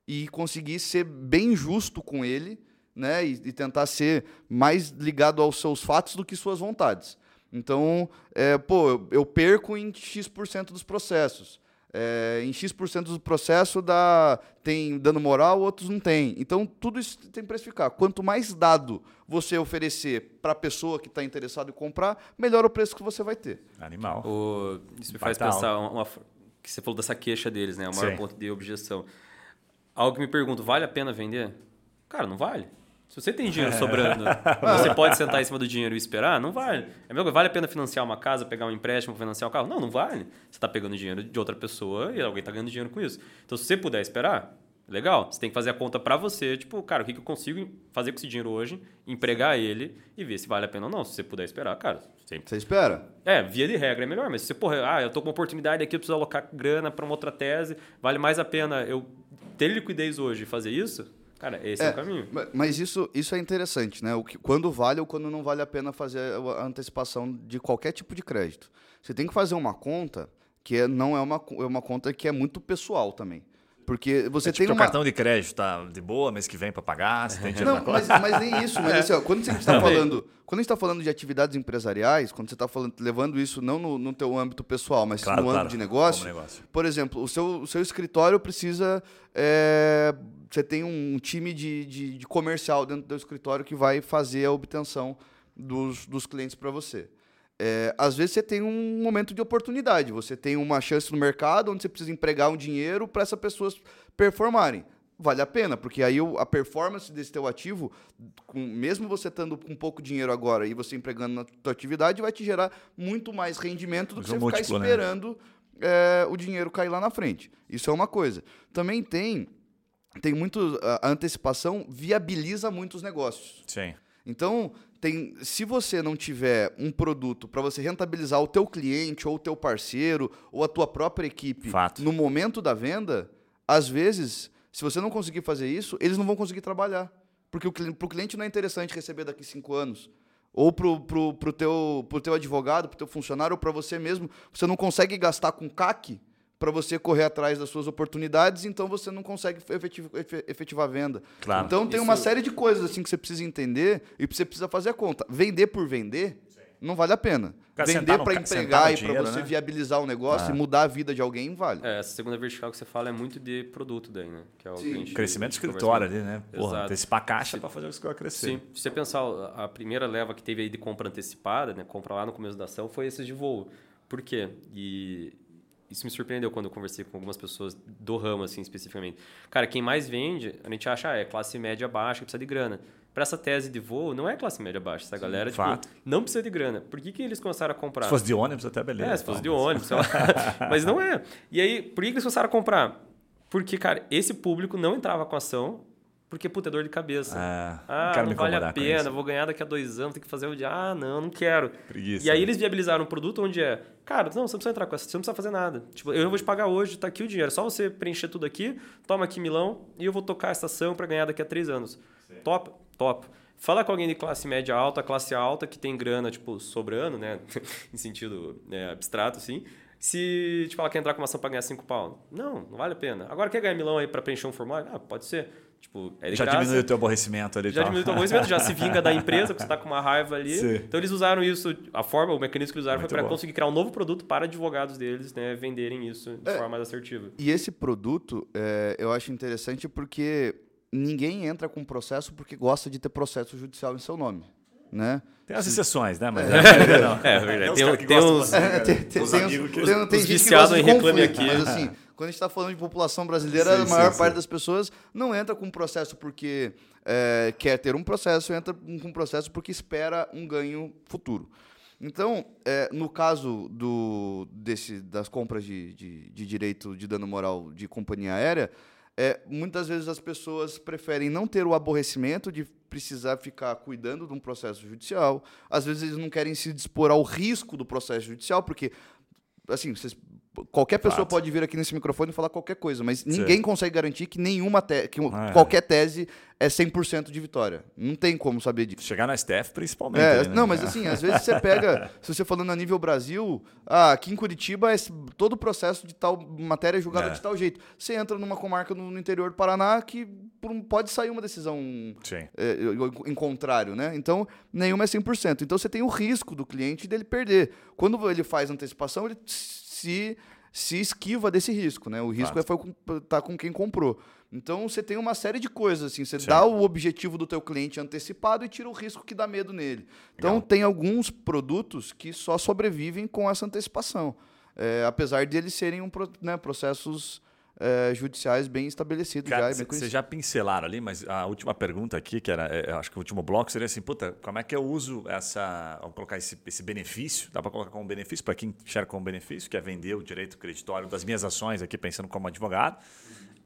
E conseguir ser bem justo com ele né, e, e tentar ser mais ligado aos seus fatos do que suas vontades. Então, é, pô, eu, eu perco em X% dos processos é, em X% do processo dá, tem dano moral, outros não tem. Então, tudo isso tem que precificar. Quanto mais dado você oferecer para a pessoa que está interessada em comprar, melhor o preço que você vai ter. Animal. O, isso me faz pensar, uma, uma, que você falou dessa queixa deles, né? O maior Sim. ponto de objeção. Algo que me pergunto, vale a pena vender? Cara, não vale. Se você tem dinheiro sobrando, você pode sentar em cima do dinheiro e esperar? Não vale. É mesmo, vale a pena financiar uma casa, pegar um empréstimo, financiar um carro? Não, não vale. Você está pegando dinheiro de outra pessoa e alguém está ganhando dinheiro com isso. Então, se você puder esperar, legal. Você tem que fazer a conta para você, tipo, cara, o que, eu consigo fazer com esse dinheiro hoje, empregar ele e ver se vale a pena ou não. Se você puder esperar, cara, sempre. Você espera? É, via de regra é melhor, mas se você, porra, ah, eu tô com uma oportunidade aqui, eu preciso alocar grana para uma outra tese, vale mais a pena eu ter liquidez hoje e fazer isso? Cara, esse é, é o caminho. Mas isso, isso é interessante, né? O que, quando vale ou quando não vale a pena fazer a antecipação de qualquer tipo de crédito. Você tem que fazer uma conta que é, não é uma, é uma conta que é muito pessoal também. Porque você é tipo tem uma... cartão de crédito tá de boa mês que vem para pagar, você tem dinheiro Não, mas, mas, nem isso. Mas assim, ó, quando você está falando, quando a gente está falando de atividades empresariais, quando você está levando isso não no, no teu âmbito pessoal, mas claro, no claro, âmbito de negócio, negócio, por exemplo, o seu, o seu escritório precisa é, você tem um time de, de, de, comercial dentro do escritório que vai fazer a obtenção dos, dos clientes para você. É, às vezes você tem um momento de oportunidade, você tem uma chance no mercado onde você precisa empregar um dinheiro para essas pessoas performarem. Vale a pena, porque aí a performance desse teu ativo, com, mesmo você estando com pouco dinheiro agora e você empregando na tua atividade, vai te gerar muito mais rendimento do que você ficar né? esperando né? é, o dinheiro cair lá na frente. Isso é uma coisa. Também tem tem muito. A antecipação viabiliza muitos negócios. Sim. Então, tem, se você não tiver um produto para você rentabilizar o teu cliente ou o teu parceiro ou a tua própria equipe Fato. no momento da venda, às vezes, se você não conseguir fazer isso, eles não vão conseguir trabalhar. Porque para o cliente não é interessante receber daqui cinco anos. Ou para o teu, pro teu advogado, para o teu funcionário, ou para você mesmo. Você não consegue gastar com CAC para você correr atrás das suas oportunidades, então você não consegue efetivar, efetivar a venda. Claro. Então tem Isso- uma série de coisas assim que você precisa entender e você precisa fazer a conta. Vender por vender não vale a pena. Cara, Vender para empregar e para você né? viabilizar o negócio Ah. e mudar a vida de alguém vale. É, essa segunda vertical que você fala é muito de produto daí, né? Que é o gente- Crescimento de escritório ali, né? Porra, Exato. antecipar a caixa para fazer o escritório crescer. Sim, se você pensar, a primeira leva que teve aí de compra antecipada, né, compra lá no começo da ação, foi esses de voo. Por quê? E isso me surpreendeu quando eu conversei com algumas pessoas do ramo, assim, especificamente. Cara, quem mais vende, a gente acha, ah, é classe média baixa, que precisa de grana. Para essa tese de voo, não é classe média baixa. Essa galera, tipo, não precisa de grana. Por que, que eles começaram a comprar? Se fosse de ônibus, até beleza. É, se fosse de ônibus, sei lá. Mas não é. E aí, por que que eles começaram a comprar? Porque, cara, esse público não entrava com ação porque, puta, é dor de cabeça. É, ah, não não vale a pena, vou ganhar daqui a dois anos, tem que fazer o dia. Ah, não, não quero. Preguiça, E aí né? eles viabilizaram um produto onde é, cara, não, você não precisa entrar com essa, você não precisa fazer nada. Tipo, eu vou te pagar hoje, tá aqui o dinheiro. É só você preencher tudo aqui, toma aqui milão e eu vou tocar essa ação para ganhar daqui a três anos. Top? Top. Fala com alguém de classe média alta, classe alta, que tem grana, tipo, sobrando, né? em sentido né, abstrato, assim. Se, tipo, ela quer entrar com uma ação para ganhar cinco pau. Não, não vale a pena. Agora, quer ganhar milão aí para preencher um formulário? Ah, pode ser. Tipo, é Já graça. diminui o teu aborrecimento ali. Já tal. diminui o teu aborrecimento, já se vinga da empresa, porque você está com uma raiva ali. Sim. Então eles usaram isso, a forma, o mecanismo que eles usaram Muito foi para conseguir criar um novo produto para advogados deles, né, venderem isso de É. forma mais assertiva. E esse produto é, eu acho interessante porque ninguém entra com processo porque gosta de ter processo judicial em seu nome. Né? Tem as exceções, né? Mas a maioria não. É, é verdade. os Tem- caras que tem gostam uns- bastante, É, né? tem, tem, Os tem, amigos uns- que- tem, tem os gente que viciados gosta de em Reclame conflito, Aqui. mas assim, quando a gente está falando de população brasileira, Sim, a sim, maior sim. parte das pessoas não entra com processo porque é, quer ter um processo, entra com um processo porque espera um ganho futuro. Então, é, no caso do, desse, das compras de, de, de direito de dano moral de companhia aérea, é, muitas vezes as pessoas preferem não ter o aborrecimento de precisar ficar cuidando de um processo judicial. Às vezes eles não querem se dispor ao risco do processo judicial, porque assim, vocês- qualquer pessoa Fato. pode vir aqui nesse microfone e falar qualquer coisa, mas ninguém consegue garantir que nenhuma te que Ah, é. qualquer tese é 100% de vitória. Não tem como saber disso. Chegar no STF, principalmente. É, ali, né? não, mas assim, às vezes você pega, se você falando a nível Brasil, ah, aqui em Curitiba é s- todo o processo de tal matéria é julgada É. de tal jeito. Você entra numa comarca no, no interior do Paraná que um- pode sair uma decisão é, em contrário, né? Então, nenhuma é 100%. Então, você tem o risco do cliente dele perder. Quando ele faz antecipação, ele se, se esquiva desse risco, né? O risco Fato. é foi com, tá com quem comprou. Então, você tem uma série de coisas, assim. Você Sim. dá o objetivo do teu cliente antecipado e tira o risco que dá medo nele. Então, Legal. tem alguns produtos que só sobrevivem com essa antecipação. É, apesar de eles serem um, né, processos é, judiciais bem estabelecidos já. Cara, bem vocês conhecidos. já pincelaram ali, mas a última pergunta aqui, que era, é, acho que o último bloco, seria assim, puta, como é que eu uso essa, vamos colocar esse, esse benefício, dá para colocar como benefício, para quem enxerga como benefício, que é vender o direito creditório das minhas ações aqui, pensando como advogado,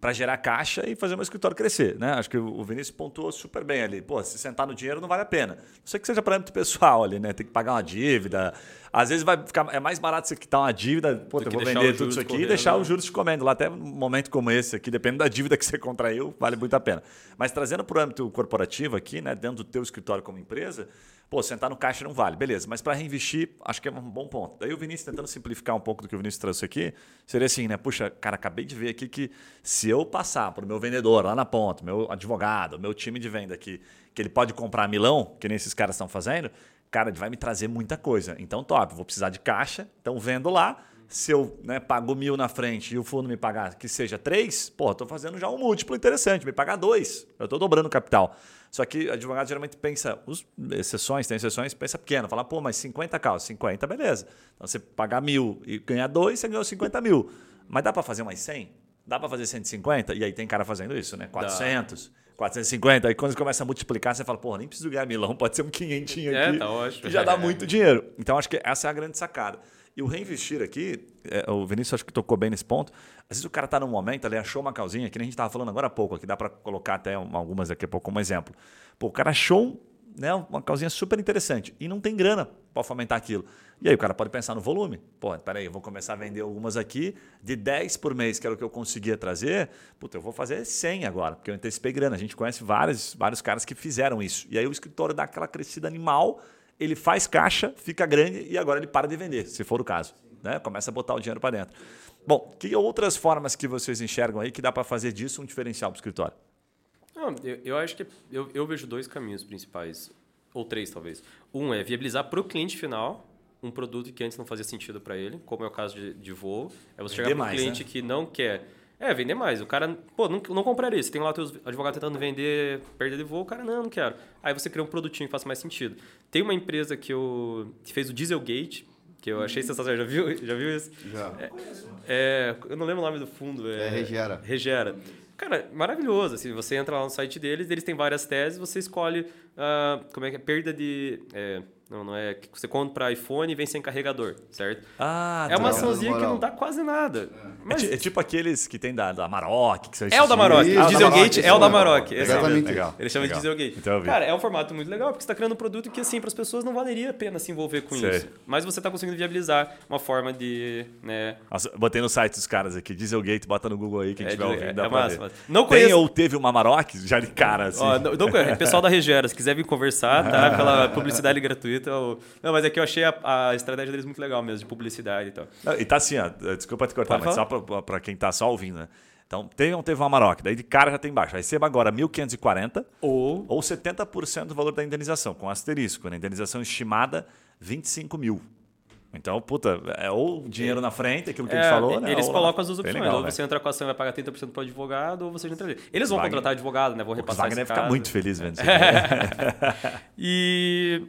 para gerar caixa e fazer o meu escritório crescer, né? Acho que o o Vinícius pontuou super bem ali. Pô, se sentar no dinheiro não vale a pena. Não sei que seja parâmetro pessoal ali, né? Tem que pagar uma dívida. Às vezes vai ficar é mais barato você quitar uma dívida, pô, eu que vou vender tudo isso aqui e correndo, deixar né? os juros te comendo. Lá até num momento como esse aqui, dependendo da dívida que você contraiu, vale muito a pena. Mas trazendo para o âmbito corporativo aqui, né, dentro do teu escritório como empresa, pô, sentar no caixa não vale, beleza. Mas para reinvestir, acho que é um bom ponto. Daí o Vinícius tentando simplificar um pouco do que o Vinícius trouxe aqui, seria assim, né? Puxa, cara, acabei de ver aqui que se eu passar para o meu vendedor lá na ponta, meu advogado, meu time de venda aqui, que ele pode comprar milão, que nem esses caras estão fazendo, cara, ele vai me trazer muita coisa. Então, top, vou precisar de caixa, então vendo lá. Se eu né, pago mil na frente e o fundo me pagar que seja três, pô, estou fazendo já um múltiplo interessante, me pagar dois. Eu estou dobrando o capital. Só que o advogado geralmente pensa, os exceções, tem exceções, pensa pequeno, fala, pô, mas 50 causas, 50, beleza. Então você pagar mil e ganhar dois, você ganhou 50 mil. Mas dá para fazer mais 100? Dá para fazer 150? E aí tem cara fazendo isso, né? 400, 450. Aí quando você começa a multiplicar, você fala, pô, nem preciso ganhar milão, pode ser um 500 aqui. É, tá ótimo. Que já dá muito dinheiro. Então acho que essa é a grande sacada. E o reinvestir aqui, é, o Vinícius acho que tocou bem nesse ponto. Às vezes o cara está num momento, ali achou uma causinha, que nem a gente estava falando agora há pouco, aqui dá para colocar até um- algumas daqui a pouco como exemplo. Pô, o cara achou né, uma causinha super interessante. E não tem grana para fomentar aquilo. E aí o cara pode pensar no volume. Pô, peraí, eu vou começar a vender algumas aqui de 10 por mês, que era o que eu conseguia trazer. Puta, eu vou fazer 100 agora, porque eu antecipei grana. A gente conhece vários, vários caras que fizeram isso. E aí o escritório dá aquela crescida animal, ele faz caixa, fica grande e agora ele para de vender, se for o caso. Né? Começa a botar o dinheiro para dentro. Bom, que outras formas que vocês enxergam aí que dá para fazer disso um diferencial para o escritório? Não, eu, eu, acho que eu, eu vejo dois caminhos principais, ou três talvez. Um é viabilizar para o cliente final um produto que antes não fazia sentido para ele, como é o caso de, de voo. É você chegar para um cliente né? que não quer. É, vender mais. O cara, pô, não, não compraria isso. Tem lá teus advogados tentando vender perda de voo, o cara, não, não quero. Aí você cria um produtinho que faça mais sentido. Tem uma empresa que, eu, que fez o Dieselgate, que eu achei sensacional. Já viu, já viu isso? Já. É, é, eu não lembro o nome do fundo. É, é Regera. Regera. Cara, maravilhoso. Assim, você entra lá no site deles, eles têm várias teses, você escolhe uh, como é que é perda de. É, não, não é. Você compra iPhone e vem sem carregador, certo? Ah, É uma açãozinha que não dá quase nada. É, Mas... é, tipo aqueles que tem da, da Maroc. Que é o da Maroc. o Dieselgate é o da Maroc. Exatamente. Legal. Ele chama de Dieselgate. Então, Cara, é um formato muito legal, porque você está criando um produto que, assim, para as pessoas não valeria a pena se envolver com Sei. isso. Mas você está conseguindo viabilizar uma forma de. Né... Nossa, botei no site dos caras aqui, Dieselgate, bota no Google aí, quem é, tiver ouvindo. É, é massa, massa. Não conheço... Tem ou teve uma Maroc? Já de cara, assim. Ó, não, não Pessoal da Regera, se quiser vir conversar, tá? Pela publicidade gratuita. Ou... Não, mas é que eu achei a, a, estratégia deles muito legal mesmo, de publicidade e tal. e tá assim, ó, desculpa te cortar, Pode mas falar? só para quem tá só ouvindo, né? Então, teve ou teve uma Maroc, daí de cara já tem baixo. Receba agora 1.540 ou, ou 70% do valor da indenização, com asterisco. Né? Indenização estimada 25 mil. Então, puta, é ou dinheiro na frente, aquilo que é, a gente falou, né? Eles colocam as duas opções. Legal, ou você entra com a ação e vai pagar 30% para o advogado, ou você não entra Eles vão Wagner, contratar advogado, né? Vão repassar O Wagner deve ficar muito feliz vendo isso. e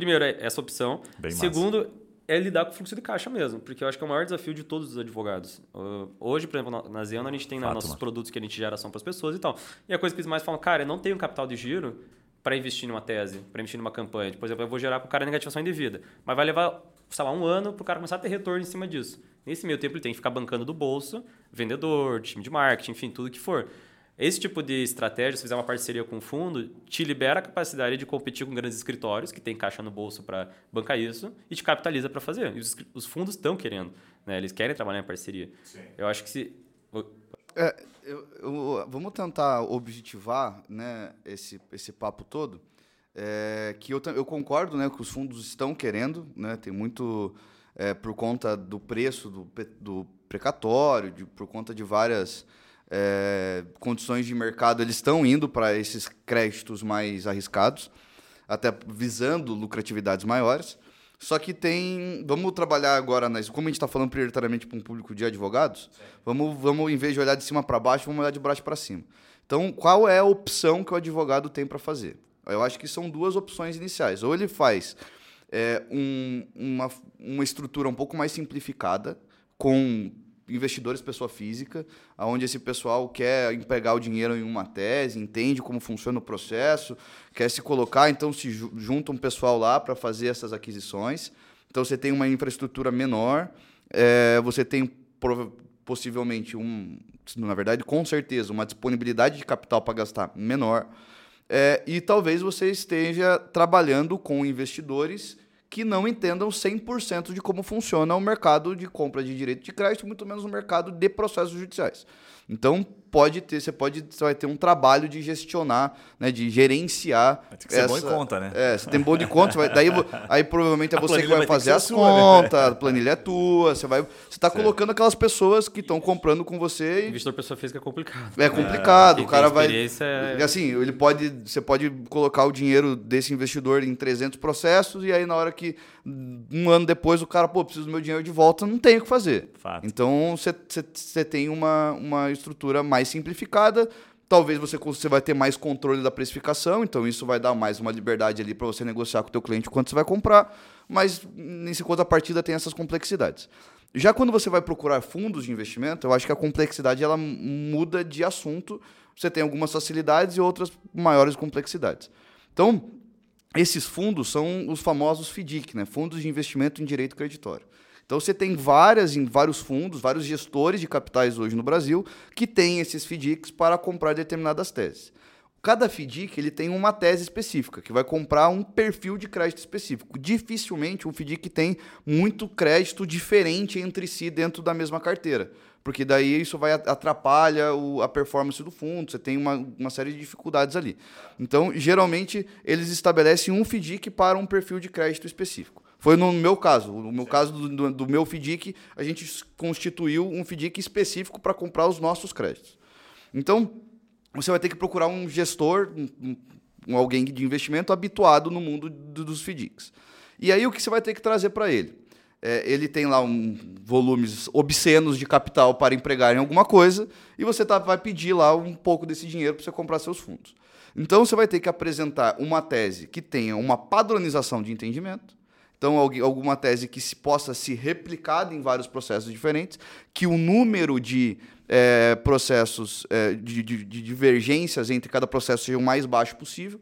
Primeiro, é essa opção. Bem Segundo, massa. é lidar com o fluxo de caixa mesmo, porque eu acho que é o maior desafio de todos os advogados. Uh, hoje, por exemplo, na Zena, a gente tem Fato, nossos mano. produtos que a gente gera ação para as pessoas e tal. E a coisa que eles mais falam, cara, eu não tenho capital de giro para investir numa tese, para investir numa campanha. Por exemplo, eu vou gerar para o cara negativação indevida. Mas vai levar, sei lá, um ano para o cara começar a ter retorno em cima disso. Nesse meio tempo, ele tem que ficar bancando do bolso, vendedor, time de marketing, enfim, tudo que for. Esse tipo de estratégia, se fizer uma parceria com o fundo, te libera a capacidade de competir com grandes escritórios que têm caixa no bolso para bancar isso e te capitaliza para fazer. E os, os fundos estão querendo, né? eles querem trabalhar em parceria. Sim. Eu acho que se. É, eu, eu, vamos tentar objetivar né, esse, esse papo todo. É, que eu, eu concordo né, que os fundos estão querendo, né, tem muito é, por conta do preço do, do precatório, de, por conta de várias é, condições de mercado, eles estão indo para esses créditos mais arriscados, até visando lucratividades maiores. Só que tem. Vamos trabalhar agora, nas, como a gente está falando prioritariamente para um público de advogados, vamos, vamos, em vez de olhar de cima para baixo, vamos olhar de baixo para cima. Então, qual é a opção que o advogado tem para fazer? Eu acho que são duas opções iniciais. Ou ele faz é, um, uma, uma estrutura um pouco mais simplificada, com investidores pessoa física, onde esse pessoal quer empregar o dinheiro em uma tese, entende como funciona o processo, quer se colocar, então se junta um pessoal lá para fazer essas aquisições. Então você tem uma infraestrutura menor, é, você tem possivelmente um, na verdade, com certeza, uma disponibilidade de capital para gastar menor. É, e talvez você esteja trabalhando com investidores que não entendam 100% de como funciona o mercado de compra de direito de crédito, muito menos o mercado de processos judiciais. Então, pode ter, você pode, você vai ter um trabalho de gestionar, né, de gerenciar. Tem que ser essa, bom em conta, né? É, você tem bom de conta, vai, daí aí provavelmente é a você que vai, vai fazer as né? contas, né? a planilha é tua, você vai, você está colocando aquelas pessoas que estão comprando com você. E... Investidor pessoa física é complicado. É complicado, é, o cara vai, é... assim, ele pode, você pode colocar o dinheiro desse investidor em 300 processos e aí na hora que um ano depois o cara, pô, preciso do meu dinheiro de volta, não tem o que fazer. Fato. Então você tem uma, uma estrutura mais simplificada. Talvez você, você vai ter mais controle da precificação, então isso vai dar mais uma liberdade ali para você negociar com o teu cliente quanto você vai comprar, mas nesse contrapartida tem essas complexidades. Já quando você vai procurar fundos de investimento, eu acho que a complexidade ela muda de assunto. Você tem algumas facilidades e outras maiores complexidades. Então, esses fundos são os famosos FDIC, né? Fundos de Investimento em Direito Creditório. Então você tem várias em vários fundos, vários gestores de capitais hoje no Brasil que têm esses FDICs para comprar determinadas teses. Cada FDIC ele tem uma tese específica, que vai comprar um perfil de crédito específico. Dificilmente um FDIC tem muito crédito diferente entre si dentro da mesma carteira, porque daí isso vai atrapalha o, a performance do fundo, você tem uma, uma série de dificuldades ali. Então, geralmente, eles estabelecem um FDIC para um perfil de crédito específico. Foi no meu caso. No meu caso do, do, do meu FDIC, a gente constituiu um FDIC específico para comprar os nossos créditos. Então, você vai ter que procurar um gestor, um, um alguém de investimento habituado no mundo do, dos FDICs. E aí o que você vai ter que trazer para ele? É, ele tem lá um, volumes obscenos de capital para empregar em alguma coisa e você tá, vai pedir lá um pouco desse dinheiro para você comprar seus fundos. Então você vai ter que apresentar uma tese que tenha uma padronização de entendimento, então, alguma tese que se possa ser replicada em vários processos diferentes, que o número de é, processos, é, de, de, de, divergências entre cada processo seja o mais baixo possível.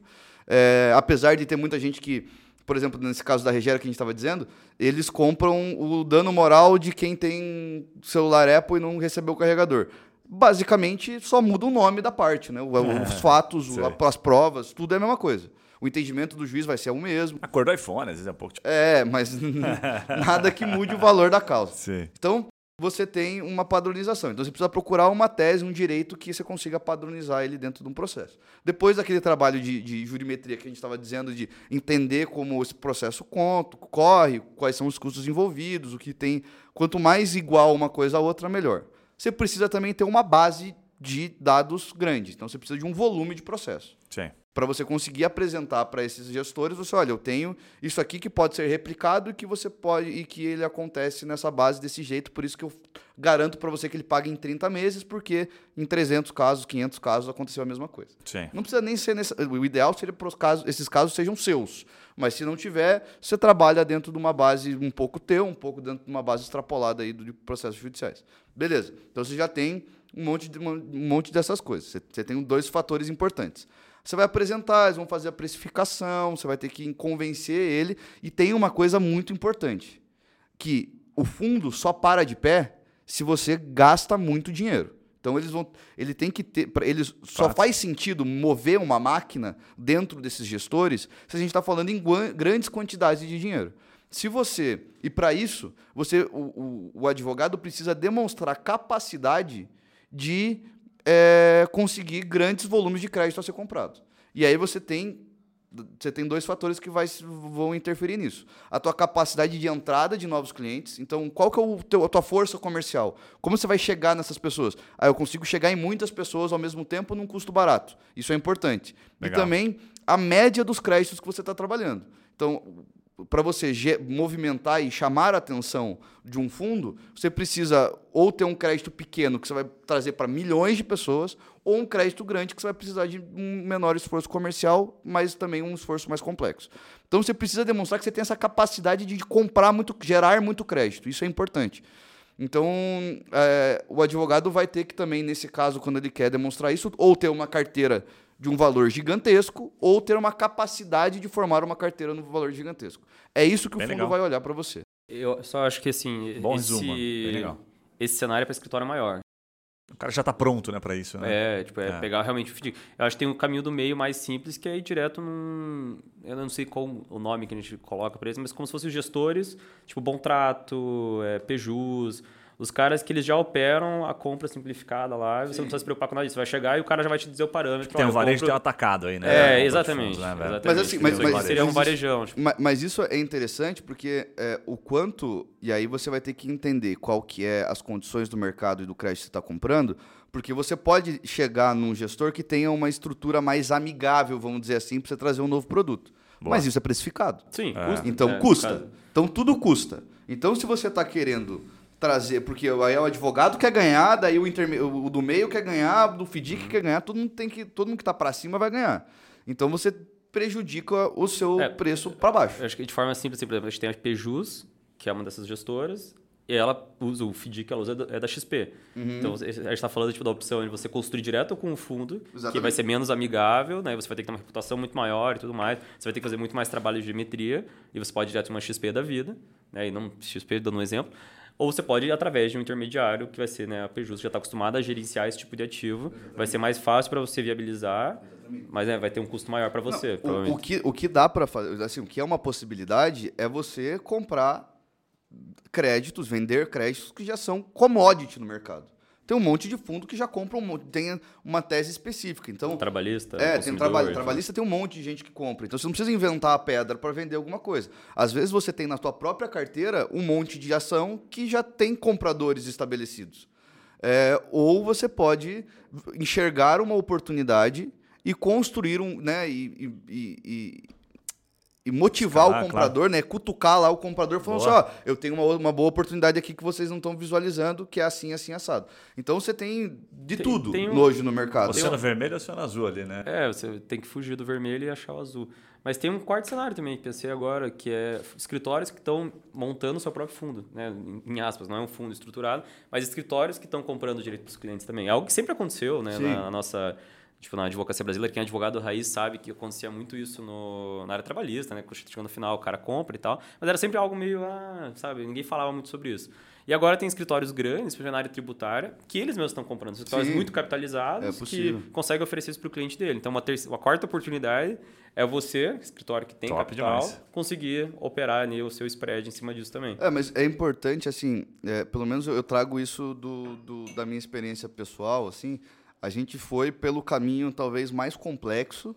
É, apesar de ter muita gente que, por exemplo, nesse caso da Regera que a gente estava dizendo, eles compram o dano moral de quem tem celular Apple e não recebeu o carregador basicamente só muda o nome da parte, né? Os fatos, as provas, tudo é a mesma coisa o entendimento do juiz vai ser o mesmo. A cor do iPhone, às vezes é um pouco. Tipo... É, mas nada que mude o valor da causa. Sim. Então, você tem uma padronização. Então, você precisa procurar uma tese, um direito que você consiga padronizar ele dentro de um processo. Depois daquele trabalho de, de jurimetria que a gente estava dizendo, de entender como esse processo conta, corre, quais são os custos envolvidos, o que tem. Quanto mais igual uma coisa a outra, melhor. Você precisa também ter uma base de dados grande. Então, você precisa de um volume de processo. Sim para você conseguir apresentar para esses gestores, você olha, eu tenho isso aqui que pode ser replicado e que você pode e que ele acontece nessa base desse jeito, por isso que eu garanto para você que ele pague em 30 meses, porque em 300 casos, 500 casos aconteceu a mesma coisa. Sim. Não precisa nem ser o ideal seria que casos, esses casos sejam seus, mas se não tiver, você trabalha dentro de uma base um pouco teu, um pouco dentro de uma base extrapolada aí de processos judiciais. Beleza? Então você já tem um monte de, um monte dessas coisas. Você, você tem dois fatores importantes. Você vai apresentar, eles vão fazer a precificação, você vai ter que convencer ele. E tem uma coisa muito importante: que o fundo só para de pé se você gasta muito dinheiro. Então eles vão, ele tem que ter, eles só faz sentido mover uma máquina dentro desses gestores se a gente está falando em grandes quantidades de dinheiro. Se você e para isso você, o, o, o advogado precisa demonstrar capacidade de é, conseguir grandes volumes de crédito a ser comprado. E aí você tem você tem dois fatores que vai, vão interferir nisso. A tua capacidade de entrada de novos clientes. Então, qual que é o teu, a tua força comercial? Como você vai chegar nessas pessoas? Ah, eu consigo chegar em muitas pessoas ao mesmo tempo num custo barato. Isso é importante. Legal. E também a média dos créditos que você está trabalhando. Então, para você movimentar e chamar a atenção de um fundo, você precisa ou ter um crédito pequeno que você vai trazer para milhões de pessoas, ou um crédito grande que você vai precisar de um menor esforço comercial, mas também um esforço mais complexo. Então você precisa demonstrar que você tem essa capacidade de comprar muito, gerar muito crédito. Isso é importante. Então, é, o advogado vai ter que também, nesse caso, quando ele quer demonstrar isso, ou ter uma carteira de um valor gigantesco ou ter uma capacidade de formar uma carteira no valor gigantesco. É isso que o Bem fundo legal. vai olhar para você. Eu só acho que assim, Bom esse, resumo. Esse cenário é para escritório maior. O cara já está pronto, né, para isso, né? É, tipo, é, é, pegar realmente o. Eu acho que tem um caminho do meio mais simples que é ir direto num, eu não sei qual o nome que a gente coloca para isso, mas como se fossem os gestores, tipo Bom Trato, é, Pejus, os caras que eles já operam a compra simplificada lá, Sim. você não precisa se preocupar com nada disso. Você vai chegar e o cara já vai te dizer o parâmetro. Tem um varejo compro... tem um atacado aí, né? É, exatamente. Fundo, né, exatamente. Mas assim, mas, mas, seria um varejão. Tipo. Mas, mas, isso é interessante porque é, o quanto. E aí você vai ter que entender qual que é as condições do mercado e do crédito que você está comprando. Porque você pode chegar num gestor que tenha uma estrutura mais amigável, vamos dizer assim, para você trazer um novo produto. Boa. Mas isso é precificado. Sim, é. custa. Então é, custa. Então tudo custa. Então se você está querendo trazer, porque aí o advogado quer ganhar, daí o, interme... o do meio quer ganhar, do FDIC uhum. quer ganhar, todo mundo tem que, todo mundo que está para cima vai ganhar. Então você prejudica o seu é, preço para baixo. acho que de forma simples, por exemplo, a gente tem a Pejus, que é uma dessas gestoras, e ela usa o FDIC que ela usa é da é XP. Uhum. Então a gente está falando tipo, da opção de você construir direto com o fundo, Exatamente. que vai ser menos amigável, né? Você vai ter que ter uma reputação muito maior e tudo mais. Você vai ter que fazer muito mais trabalho de geometria e você pode ir direto uma XP da vida, né? E não XP dando um exemplo. Ou você pode ir através de um intermediário, que vai ser né, a Pejus, que já está acostumada a gerenciar esse tipo de ativo. Exatamente. Vai ser mais fácil para você viabilizar, Exatamente. mas né, vai ter um custo maior para você. Não, o, o, que, o que dá para fazer, assim, o que é uma possibilidade é você comprar créditos, vender créditos que já são commodity no mercado tem um monte de fundo que já compra um tem uma tese específica. Então, trabalhista, é, tem trabalho, trabalhista tem um monte de gente que compra. Então você não precisa inventar a pedra para vender alguma coisa. Às vezes você tem na tua própria carteira um monte de ação que já tem compradores estabelecidos. É, ou você pode enxergar uma oportunidade e construir um, né, e, e, e, e motivar o comprador, claro. né? Cutucar lá o comprador falando boa. assim, ó, eu tenho uma, uma boa oportunidade aqui que vocês não estão visualizando, que é assim, assim, assado. Então você tem de tem, tudo tem um, hoje no mercado. Oceano um... vermelho e oceano azul ali, né? É, você tem que fugir do vermelho e achar o azul. Mas tem um quarto cenário também, que pensei agora, que é escritórios que estão montando o seu próprio fundo, né? Em, aspas, não é um fundo estruturado, mas escritórios que estão comprando direito para os clientes também. É algo que sempre aconteceu, né? Na, na nossa Tipo, na advocacia brasileira, quem é advogado raiz sabe que acontecia muito isso no, na área trabalhista, né? Chegando no final, o cara compra e tal. Mas era sempre algo meio, ah, sabe? Ninguém falava muito sobre isso. E agora tem escritórios grandes, na área tributária, que eles mesmos estão comprando. Escritórios Sim, muito capitalizados é que conseguem oferecer isso para o cliente dele. Então, uma, terceira, uma quarta oportunidade é você, escritório que tem Top capital, demais. conseguir operar ali o seu spread em cima disso também. É, mas é importante, assim, é, pelo menos eu trago isso do, do, da minha experiência pessoal, assim, a gente foi pelo caminho talvez mais complexo,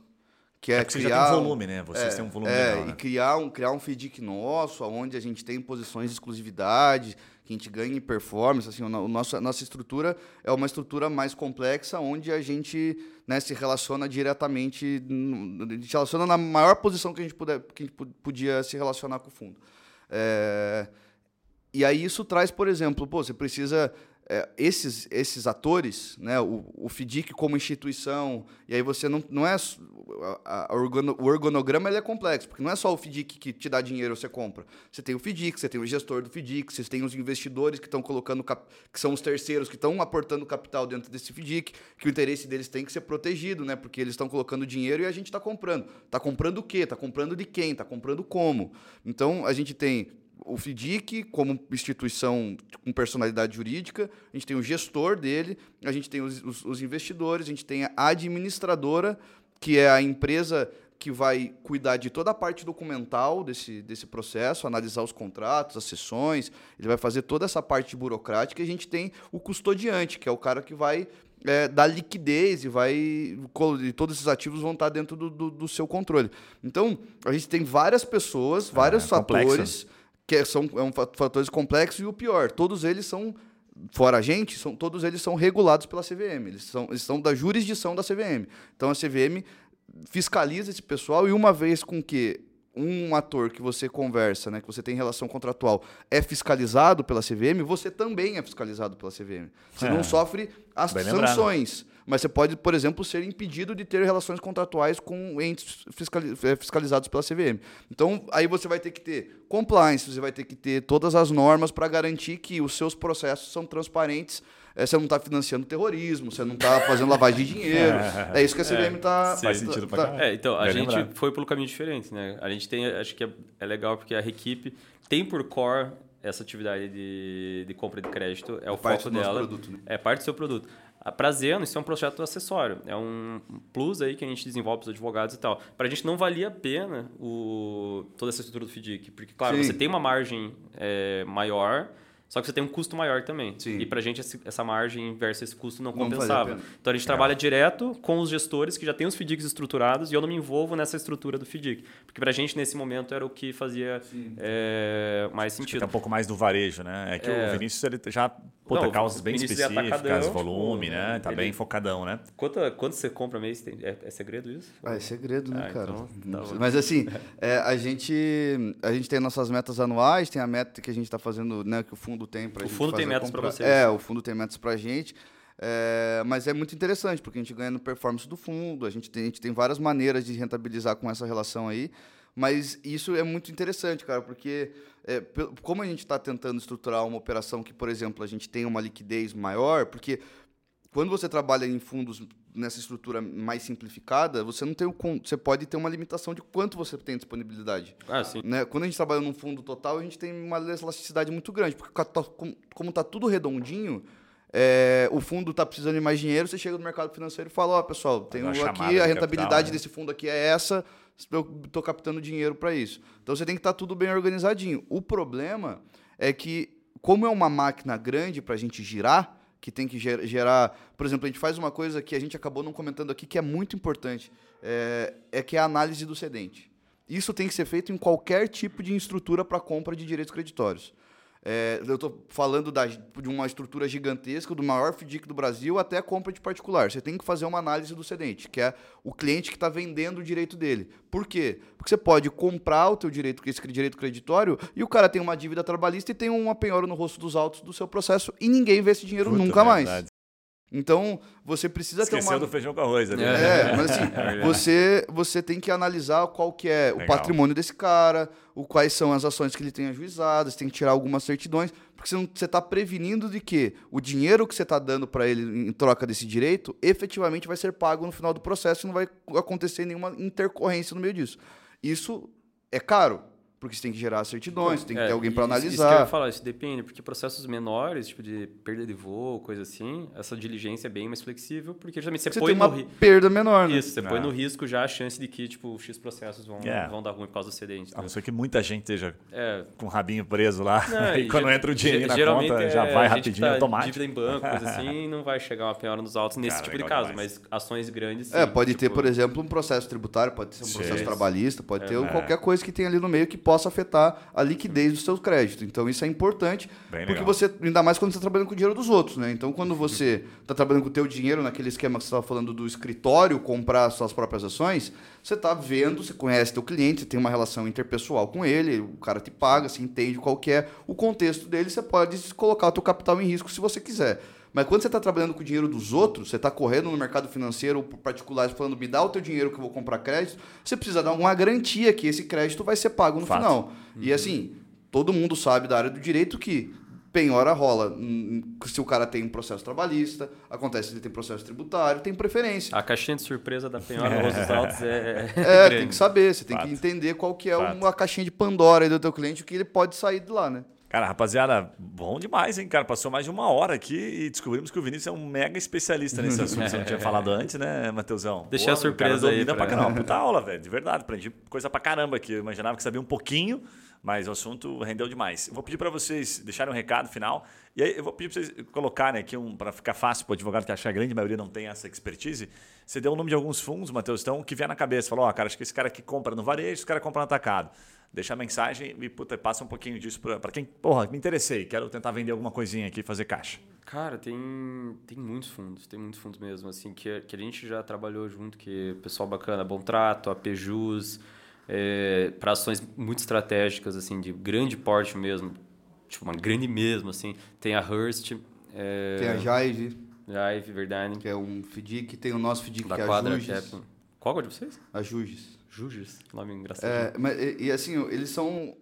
que é, é criar... Você já tem volume, né? Vocês é, têm um volume é, legal, né? E criar um, criar um FDIC nosso, onde a gente tem posições de exclusividade, que a gente ganha em performance. Assim, o nosso, a nossa estrutura é uma estrutura mais complexa, onde a gente né, se relaciona diretamente, a gente relaciona na maior posição que a gente, puder, que a gente podia se relacionar com o fundo. É, e aí isso traz, por exemplo, pô, você precisa é, esses, esses atores, né, o, o FDIC como instituição, e aí você não, não é. A, a organo, o organograma ele é complexo, porque não é só o FDIC que te dá dinheiro você compra. Você tem o FDIC, você tem o gestor do FDIC, você tem os investidores que estão colocando, cap, que são os terceiros que estão aportando capital dentro desse FDIC, que o interesse deles tem que ser protegido, né, porque eles estão colocando dinheiro e a gente está comprando. Está comprando o quê? Está comprando de quem? Está comprando como? Então a gente tem o FDIC como instituição com personalidade jurídica, a gente tem o gestor dele, a gente tem os, os, os, investidores, a gente tem a administradora, que é a empresa que vai cuidar de toda a parte documental desse, desse processo, analisar os contratos, as sessões, ele vai fazer toda essa parte burocrática, e a gente tem o custodiante, que é o cara que vai é, dar liquidez e vai. E todos esses ativos vão estar dentro do, do, do, seu controle. Então, a gente tem várias pessoas, vários é, fatores. Complexo que são é um fatores complexos e o pior, todos eles são fora a gente, são, todos eles são regulados pela CVM, eles são, eles são da jurisdição da CVM. Então a CVM fiscaliza esse pessoal e uma vez com que um ator que você conversa, né, que você tem relação contratual, é fiscalizado pela CVM, você também é fiscalizado pela CVM. Você é. não sofre as Bem sanções. Lembrado mas você pode, por exemplo, ser impedido de ter relações contratuais com entes eh, fiscalizados pela CVM. Então, aí você vai ter que ter compliance, você vai ter que ter todas as normas para garantir que os seus processos são transparentes. É, você não está financiando terrorismo, você não está fazendo lavagem de dinheiro. É, isso que a CVM está. É, faz sentido tá, tá. É, então, a Vai gente lembrar. foi pelo caminho diferente, né? A gente tem, acho que é, é legal porque a equipe tem por core essa atividade de, de compra de crédito, é, é o foco dela. Produto, né? É parte do seu produto. Para Zeno, isso é um projeto acessório, é um plus aí que a gente desenvolve para os advogados e tal. Para a gente não valia a pena o, toda essa estrutura do FDIC, porque, claro, Sim. você tem uma margem é, maior, só que você tem um custo maior também. Sim. E para a gente essa margem versus esse custo não, não compensava. Então a gente trabalha direto com os gestores que já têm os FDICs estruturados e eu não me envolvo nessa estrutura do FDIC. Porque para a gente nesse momento era o que fazia é, mais sentido. É um pouco mais do varejo, né? É que é. o Vinícius ele já puta, não, causas bem específicas, volume, tipo, né? Tá ele... bem focadão, né? Quanto, quanto você compra mês? É, é segredo isso? Ah, é segredo, né, ah, cara? Então, tá Mas assim, é, a, gente, a gente tem nossas metas anuais, tem a meta que a gente está fazendo, né? Que o fundo fundo tem para O fundo tem metas para vocês. É, o fundo tem metas para a gente. É, mas é muito interessante, porque a gente ganha no performance do fundo, a gente, tem, a gente tem várias maneiras de rentabilizar com essa relação aí. Mas isso é muito interessante, cara, porque é, como a gente está tentando estruturar uma operação que, por exemplo, a gente tem uma liquidez maior, porque quando você trabalha em fundos nessa estrutura mais simplificada, você não tem o você pode ter uma limitação de quanto você tem disponibilidade. Ah, sim. Né? Quando a gente trabalha num fundo total, a gente tem uma elasticidade muito grande, porque como está tudo redondinho, é, o fundo está precisando de mais dinheiro, você chega no mercado financeiro e fala, ó, oh, pessoal, tenho aqui, a rentabilidade capital, né? desse fundo aqui é essa, eu estou captando dinheiro para isso. Então você tem que estar tá tudo bem organizadinho. O problema é que, como é uma máquina grande para a gente girar, que tem que gerar. Por exemplo, a gente faz uma coisa que a gente acabou não comentando aqui, que é muito importante, é, é que é a análise do cedente. Isso tem que ser feito em qualquer tipo de estrutura para compra de direitos creditórios. É, eu estou falando da, de uma estrutura gigantesca, do maior FDIC do Brasil até a compra de particular. Você tem que fazer uma análise do cedente, que é o cliente que está vendendo o direito dele. Por quê? Porque você pode comprar o teu direito, esse direito creditório, e o cara tem uma dívida trabalhista e tem uma penhora no rosto dos autos do seu processo e ninguém vê esse dinheiro Puta nunca mais. Então, você precisa Esqueceu ter uma... do feijão com arroz. Né? É, mas assim, é você, você tem que analisar qual que é Legal. o patrimônio desse cara, o, quais são as ações que ele tem ajuizadas, tem que tirar algumas certidões, porque você está prevenindo de que o dinheiro que você está dando para ele em troca desse direito, efetivamente vai ser pago no final do processo e não vai acontecer nenhuma intercorrência no meio disso. Isso é caro, porque você tem que gerar certidões, tem que é, ter alguém para analisar. Isso que eu ia falar, isso depende, porque processos menores, tipo de perda de voo, coisa assim, essa diligência é bem mais flexível, porque justamente você, você põe tem uma perda menor, né? Isso, você é. põe no risco já a chance de que, tipo, X processos vão, é. vão dar ruim por causa do excedente. A não ser que muita gente esteja é. com o rabinho preso lá, não, e quando entra o dinheiro na conta, já é vai rapidinho, tá automático. dívida em banco, coisa assim, não vai chegar uma piora nos autos nesse Cara, tipo de caso, demais. mas ações grandes sim, É, pode tipo... ter, por exemplo, um processo tributário, pode ser um processo trabalhista, pode ter qualquer coisa que tenha ali no meio que possa afetar a liquidez do seu crédito. Então isso é importante, porque você, ainda mais quando você está trabalhando com o dinheiro dos outros, né? Então quando você está trabalhando com o teu dinheiro, naquele esquema que você estava falando do escritório, comprar suas próprias ações, você está vendo, você conhece teu cliente, você tem uma relação interpessoal com ele, o cara te paga, você entende qual que é o contexto dele, você pode colocar o teu capital em risco se você quiser. Mas quando você está trabalhando com o dinheiro dos outros, você está correndo no mercado financeiro particular falando, me dá o teu dinheiro que eu vou comprar crédito, você precisa dar uma garantia que esse crédito vai ser pago no Fato. final. Uhum. E assim, todo mundo sabe da área do direito que penhora rola. Se o cara tem um processo trabalhista, acontece se ele tem processo tributário, tem preferência. A caixinha de surpresa da penhora nos autos é. É, tem que saber, você tem Fato. que entender qual que é Fato. a caixinha de Pandora do teu cliente, o que ele pode sair de lá, né? Cara, rapaziada, bom demais, hein, cara? Passou mais de uma hora aqui e descobrimos que o Vinícius é um mega especialista nesse assunto. Você não tinha falado antes, né, Matheusão? Deixei a surpresa aí. Pra... pra caramba. Puta aula, velho, de verdade. Aprendi coisa pra caramba aqui. Eu imaginava que sabia um pouquinho, mas o assunto rendeu demais. Eu vou pedir para vocês deixarem um recado final. E aí eu vou pedir para vocês colocarem aqui, um, para ficar fácil para o advogado que acha que a grande maioria não tem essa expertise. Você deu o nome de alguns fundos, Matheus, então, que vier na cabeça. Falou, ó, oh, cara, acho que esse cara aqui compra no varejo, esse cara compra no atacado deixa a mensagem e puta, passa um pouquinho disso para quem, porra, me interessei, quero tentar vender alguma coisinha aqui, fazer caixa. Cara, tem, tem muitos fundos, tem muitos fundos mesmo, assim, que, que a gente já trabalhou junto, que pessoal bacana, Bom Trato, a Pejus, é, para ações muito estratégicas, assim, de grande porte mesmo, tipo, uma grande mesmo, assim, tem a Hearst. É, tem a Jive. Jive, verdade. Que é um FDIC, tem o nosso FDIC, da que é a Juges. Qual é o de vocês? A Juges. Juges, nome engraçado. É, mas, e, e, assim, eles são.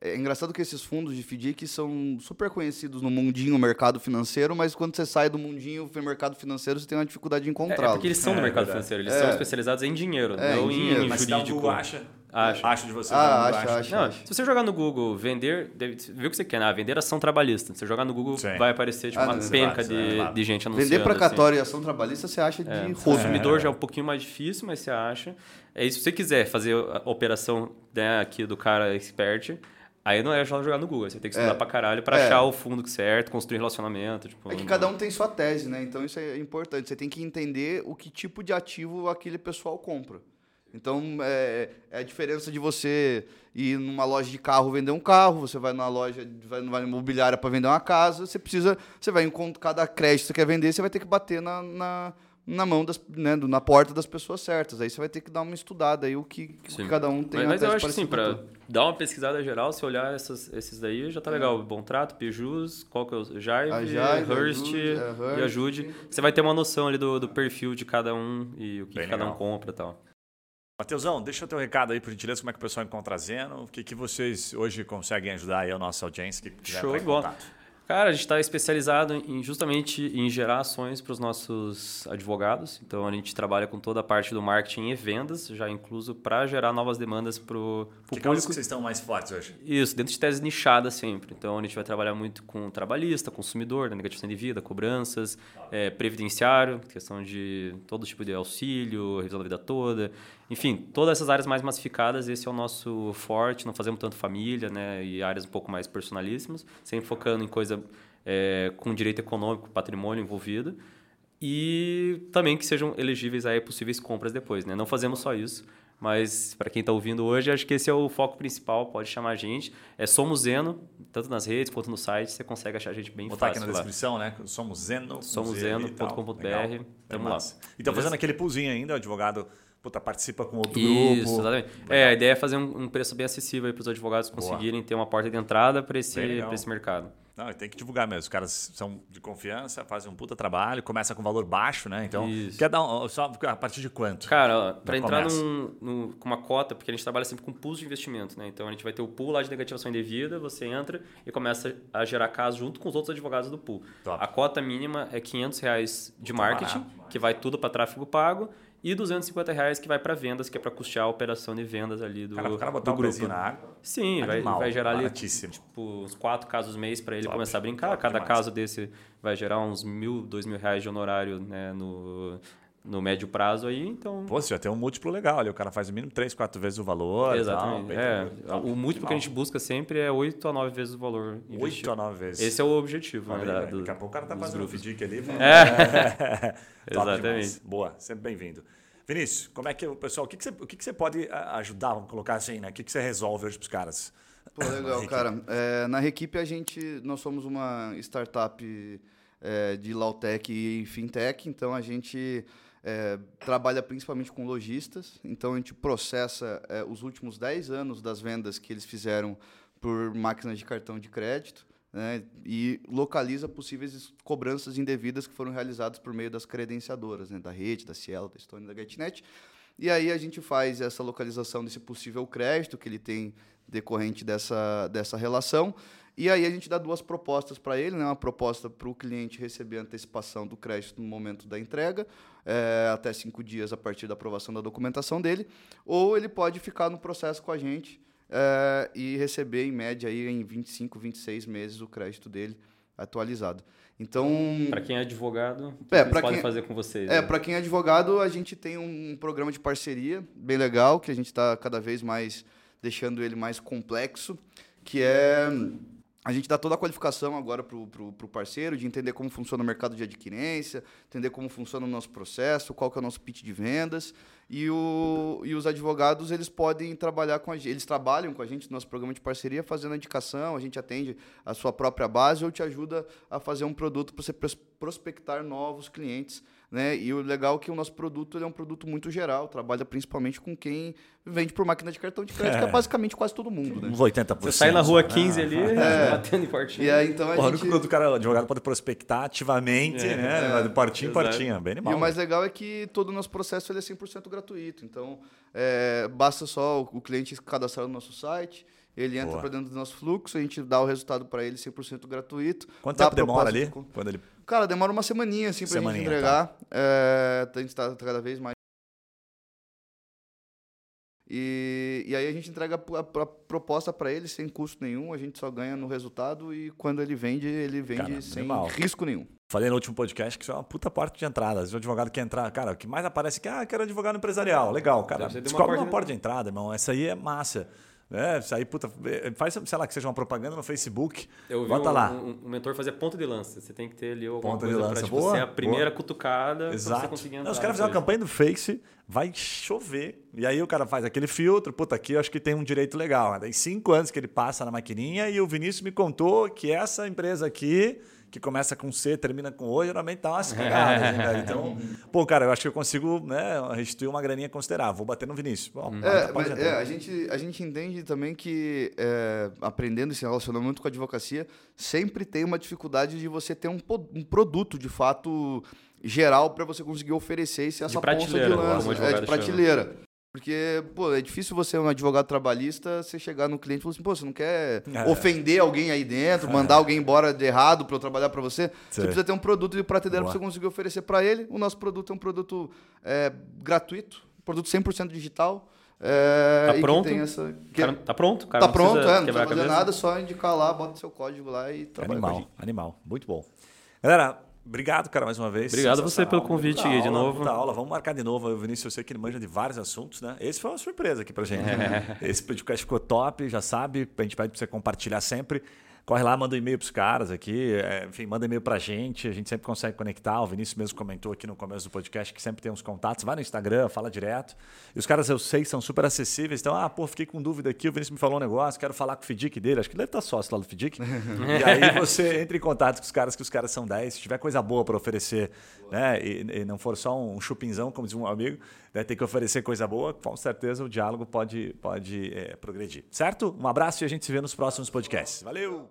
É engraçado que esses fundos de FDIC são super conhecidos no mundinho mercado financeiro, mas quando você sai do mundinho mercado financeiro, você tem uma dificuldade de encontrá-los. É, é, porque eles são é, no mercado financeiro, eles são é. especializados em dinheiro, é, não em, dinheiro. em mas jurídico. Mas acha, Acho. Acho de você. Ah, acho, acho, acho, não, acho. Se você jogar no Google vender, vê o que você quer, né? vender ação trabalhista. Se você jogar no Google, Sim. vai aparecer tipo, ah, uma penca de, é, de gente anunciando. Vender placatório assim. e ação trabalhista, você acha de é. rosto. consumidor é. já é um pouquinho mais difícil, mas você acha. É isso, se você quiser fazer a operação né, aqui do cara expert, Aí não é só jogar no Google, você tem que estudar é, pra caralho pra é. achar o fundo certo, construir relacionamento. Tipo, é que cada um tem sua tese, né? Então isso é importante. Você tem que entender o que tipo de ativo aquele pessoal compra. Então, é, é, a diferença de você ir numa loja de carro vender um carro, você vai numa loja, vai numa imobiliária para vender uma casa, você precisa, você vai em cada crédito que você quer vender, você vai ter que bater na, na, na mão, das, né, na porta das pessoas certas. Aí você vai ter que dar uma estudada aí, o que, que cada um tem. Mas, mas eu acho que sim, para dar uma pesquisada geral, se olhar essas, esses daí, já tá é. legal. Bom Trato, Pejus, qual que é o Jive Hearst, e Ajude. Você vai ter uma noção ali do, do perfil de cada um e o que, que cada um compra e tal. Mateusão, deixa o teu recado aí, por gentileza, como é que o pessoal encontra a Zeno, o que, que vocês hoje conseguem ajudar aí a nossa audiência? Que Show de bola. Cara, a gente está especializado em justamente em gerar ações para os nossos advogados. Então a gente trabalha com toda a parte do marketing e vendas, já incluso para gerar novas demandas para o que público. Que vocês estão mais fortes hoje? Isso, dentro de teses nichadas sempre. Então a gente vai trabalhar muito com trabalhista, consumidor, né, negativação de vida, cobranças, é, previdenciário, questão de todo tipo de auxílio, revisão da vida toda. Enfim, todas essas áreas mais massificadas, esse é o nosso forte. Não fazemos tanto família, né? E áreas um pouco mais personalíssimas, sempre focando em coisa é, com direito econômico, patrimônio envolvido. E também que sejam elegíveis a possíveis compras depois, né? Não fazemos só isso, mas para quem está ouvindo hoje, acho que esse é o foco principal, pode chamar a gente. É Somos Zeno, tanto nas redes quanto no site, você consegue achar a gente bem Botar fácil. Botar aqui na lá. descrição, né? Somos Zeno. SomosZeno.com.br. Tamo lá. Então, fazendo aquele pulzinho ainda, o advogado puta, participa com outro Isso, grupo. exatamente. É, a ideia é fazer um, um preço bem acessível para os advogados conseguirem Boa. ter uma porta de entrada para esse, esse mercado. Não, tem que divulgar mesmo. Os caras são de confiança, fazem um puta trabalho, começa com valor baixo, né? Então, Isso. quer dar um, só a partir de quanto? Cara, para entrar num, num, com uma cota, porque a gente trabalha sempre com pools de investimento, né? Então, a gente vai ter o pool lá de negativação indevida, você entra e começa a gerar casos junto com os outros advogados do pool. Top. A cota mínima é 500 reais de marketing, que vai tudo para tráfego pago, e 250 reais que vai para vendas, que é para custear a operação de vendas ali do, cara, o cara botar do grupo. na água. Sim, vai, vai gerar ali tipo, uns quatro casos mês para ele top, começar a brincar. Cada demais. caso desse vai gerar uns mil, dois mil reais de honorário né, no, no médio prazo aí, então... Pô, você já tem um múltiplo legal ali, o cara faz o mínimo três, quatro vezes o valor. Exatamente, tal, é. Tal, o múltiplo que a gente busca sempre é oito a nove vezes o valor Oito a nove vezes. Esse é o objetivo, né, da, do, Daqui a pouco o cara tá fazendo grupos. um FDIC ali. É, exatamente. Boa, sempre bem-vindo. Vinícius, como é que o pessoal, o que, que, você, o que, que você pode ajudar, vamos colocar assim, né? O que, que você resolve hoje para os caras? Pô, legal, cara. É, na Requipe a gente, nós somos uma startup é, de Lautech e Fintech, então a gente é, trabalha principalmente com lojistas, então a gente processa é, os últimos 10 anos das vendas que eles fizeram por máquinas de cartão de crédito né, e localiza possíveis cobranças indevidas que foram realizadas por meio das credenciadoras, né, da rede, da Cielo, da Stone, da GetNet. E aí a gente faz essa localização desse possível crédito que ele tem decorrente dessa, dessa relação. E aí a gente dá duas propostas para ele, né? uma proposta para o cliente receber antecipação do crédito no momento da entrega, é, até cinco dias a partir da aprovação da documentação dele, ou ele pode ficar no processo com a gente uh, e receber, em média, aí, em 25, 26 meses o crédito dele atualizado. Então, para quem é advogado, o que é, pode quem, fazer com vocês? É, né? para quem é advogado, a gente tem um programa de parceria bem legal, que a gente está cada vez mais deixando ele mais complexo, que é a gente dá toda a qualificação agora para o parceiro, de entender como funciona o mercado de adquirência, entender como funciona o nosso processo, qual que é o nosso pitch de vendas. E, o, e os advogados, eles podem trabalhar com a gente, eles trabalham com a gente no nosso programa de parceria, fazendo a indicação, a gente atende a sua própria base ou te ajuda a fazer um produto para você prospectar novos clientes né? E o legal é que o nosso produto é um produto muito geral, trabalha principalmente com quem vende por máquina de cartão de crédito, é. que é basicamente quase todo mundo. Né? Uns 80%. Você sai na rua 15 ali, é. batendo em portinho. E aí, então, a Porra, gente... o cara, o advogado pode prospectar ativamente, é. né? É. Portinho em portinho, bem animal. E o mais legal é que todo o nosso processo ele é 100% gratuito. Então, é, basta só o cliente cadastrar no nosso site, ele entra para dentro do nosso fluxo, a gente dá o resultado para ele 100% gratuito. Quanto tempo demora ali? De... Quando ele... Cara, demora uma semaninha assim, para a gente entregar. Tá. É, a gente está cada vez mais. E, e aí a gente entrega a, a proposta para ele sem custo nenhum, a gente só ganha no resultado e quando ele vende, ele vende cara, sem animal. risco nenhum. Falei no último podcast que isso é uma puta porta de entrada. Se o advogado quer entrar, cara, o que mais aparece é que, ah, quero advogado empresarial. Legal, cara. Descobre uma porta de entrada, irmão. Essa aí é massa. É, isso aí, puta, faz, sei lá, que seja uma propaganda no Facebook. Eu vi bota um, lá. Um, um, mentor fazer ponta de lança. Você tem que ter ali alguma ponta coisa de lança. Pra, tipo, boa, ser a primeira boa. cutucada Exato. você conseguir entrar. Não, os caras fizeram uma campanha do Face, vai chover. E aí o cara faz aquele filtro, puta, aqui eu acho que tem um direito legal. Daí cinco anos que ele passa na maquininha e o Vinícius me contou que essa empresa aqui que começa com C, termina com O, geralmente dá umas cagadas, né, Então, pô, cara, eu acho que eu consigo né, restituir uma graninha considerável. Vou bater no Vinícius. Bom, é, mas, é, a, gente, a gente entende também que, é, aprendendo esse relacionamento com a advocacia, sempre tem uma dificuldade de você ter um, um produto, de fato, geral para você conseguir oferecer essa de ponta de lança. É, de prateleira. Porque, pô, é difícil você, um advogado trabalhista, você chegar no cliente e falar assim, pô, você não quer É. ofender alguém aí dentro, mandar alguém embora de errado para eu trabalhar para você. Sim. Você precisa ter um produto de prateleira para você conseguir oferecer para ele. O nosso produto é um produto é, gratuito, produto 100% digital. É, Tá pronto? essa- que- cara tá pronto? Cara tá não pronto, é, não precisa fazer nada, só indicar lá, bota seu código lá e trabalha Animal, animal. Muito bom. Galera, obrigado, cara, mais uma vez. Obrigado a você pelo convite aí de aula, novo. aula. Vamos marcar de novo. O Vinícius, eu sei que ele manja de vários assuntos, né? Esse foi uma surpresa aqui pra gente. né? Esse podcast ficou top, já sabe. A gente pede pra você compartilhar sempre. Corre lá, manda um e-mail pros caras aqui. é, enfim, manda e-mail pra gente. A gente sempre consegue conectar. O Vinícius mesmo comentou aqui no começo do podcast que sempre tem uns contatos. Vai no Instagram, fala direto. E os caras, eu sei, são super acessíveis. Então, ah, pô, fiquei com dúvida aqui. O Vinícius me falou um negócio, quero falar com o Fidic dele. Acho que ele deve estar sócio lá do Fidic. e aí você entra em contato com os caras, que os caras são 10. Se tiver coisa boa para oferecer, né? E, e não for só um chupinzão, como diz um amigo, né, tem que oferecer coisa boa, com certeza o diálogo pode, pode é, progredir. Certo? Um abraço e a gente se vê nos próximos podcasts. Valeu!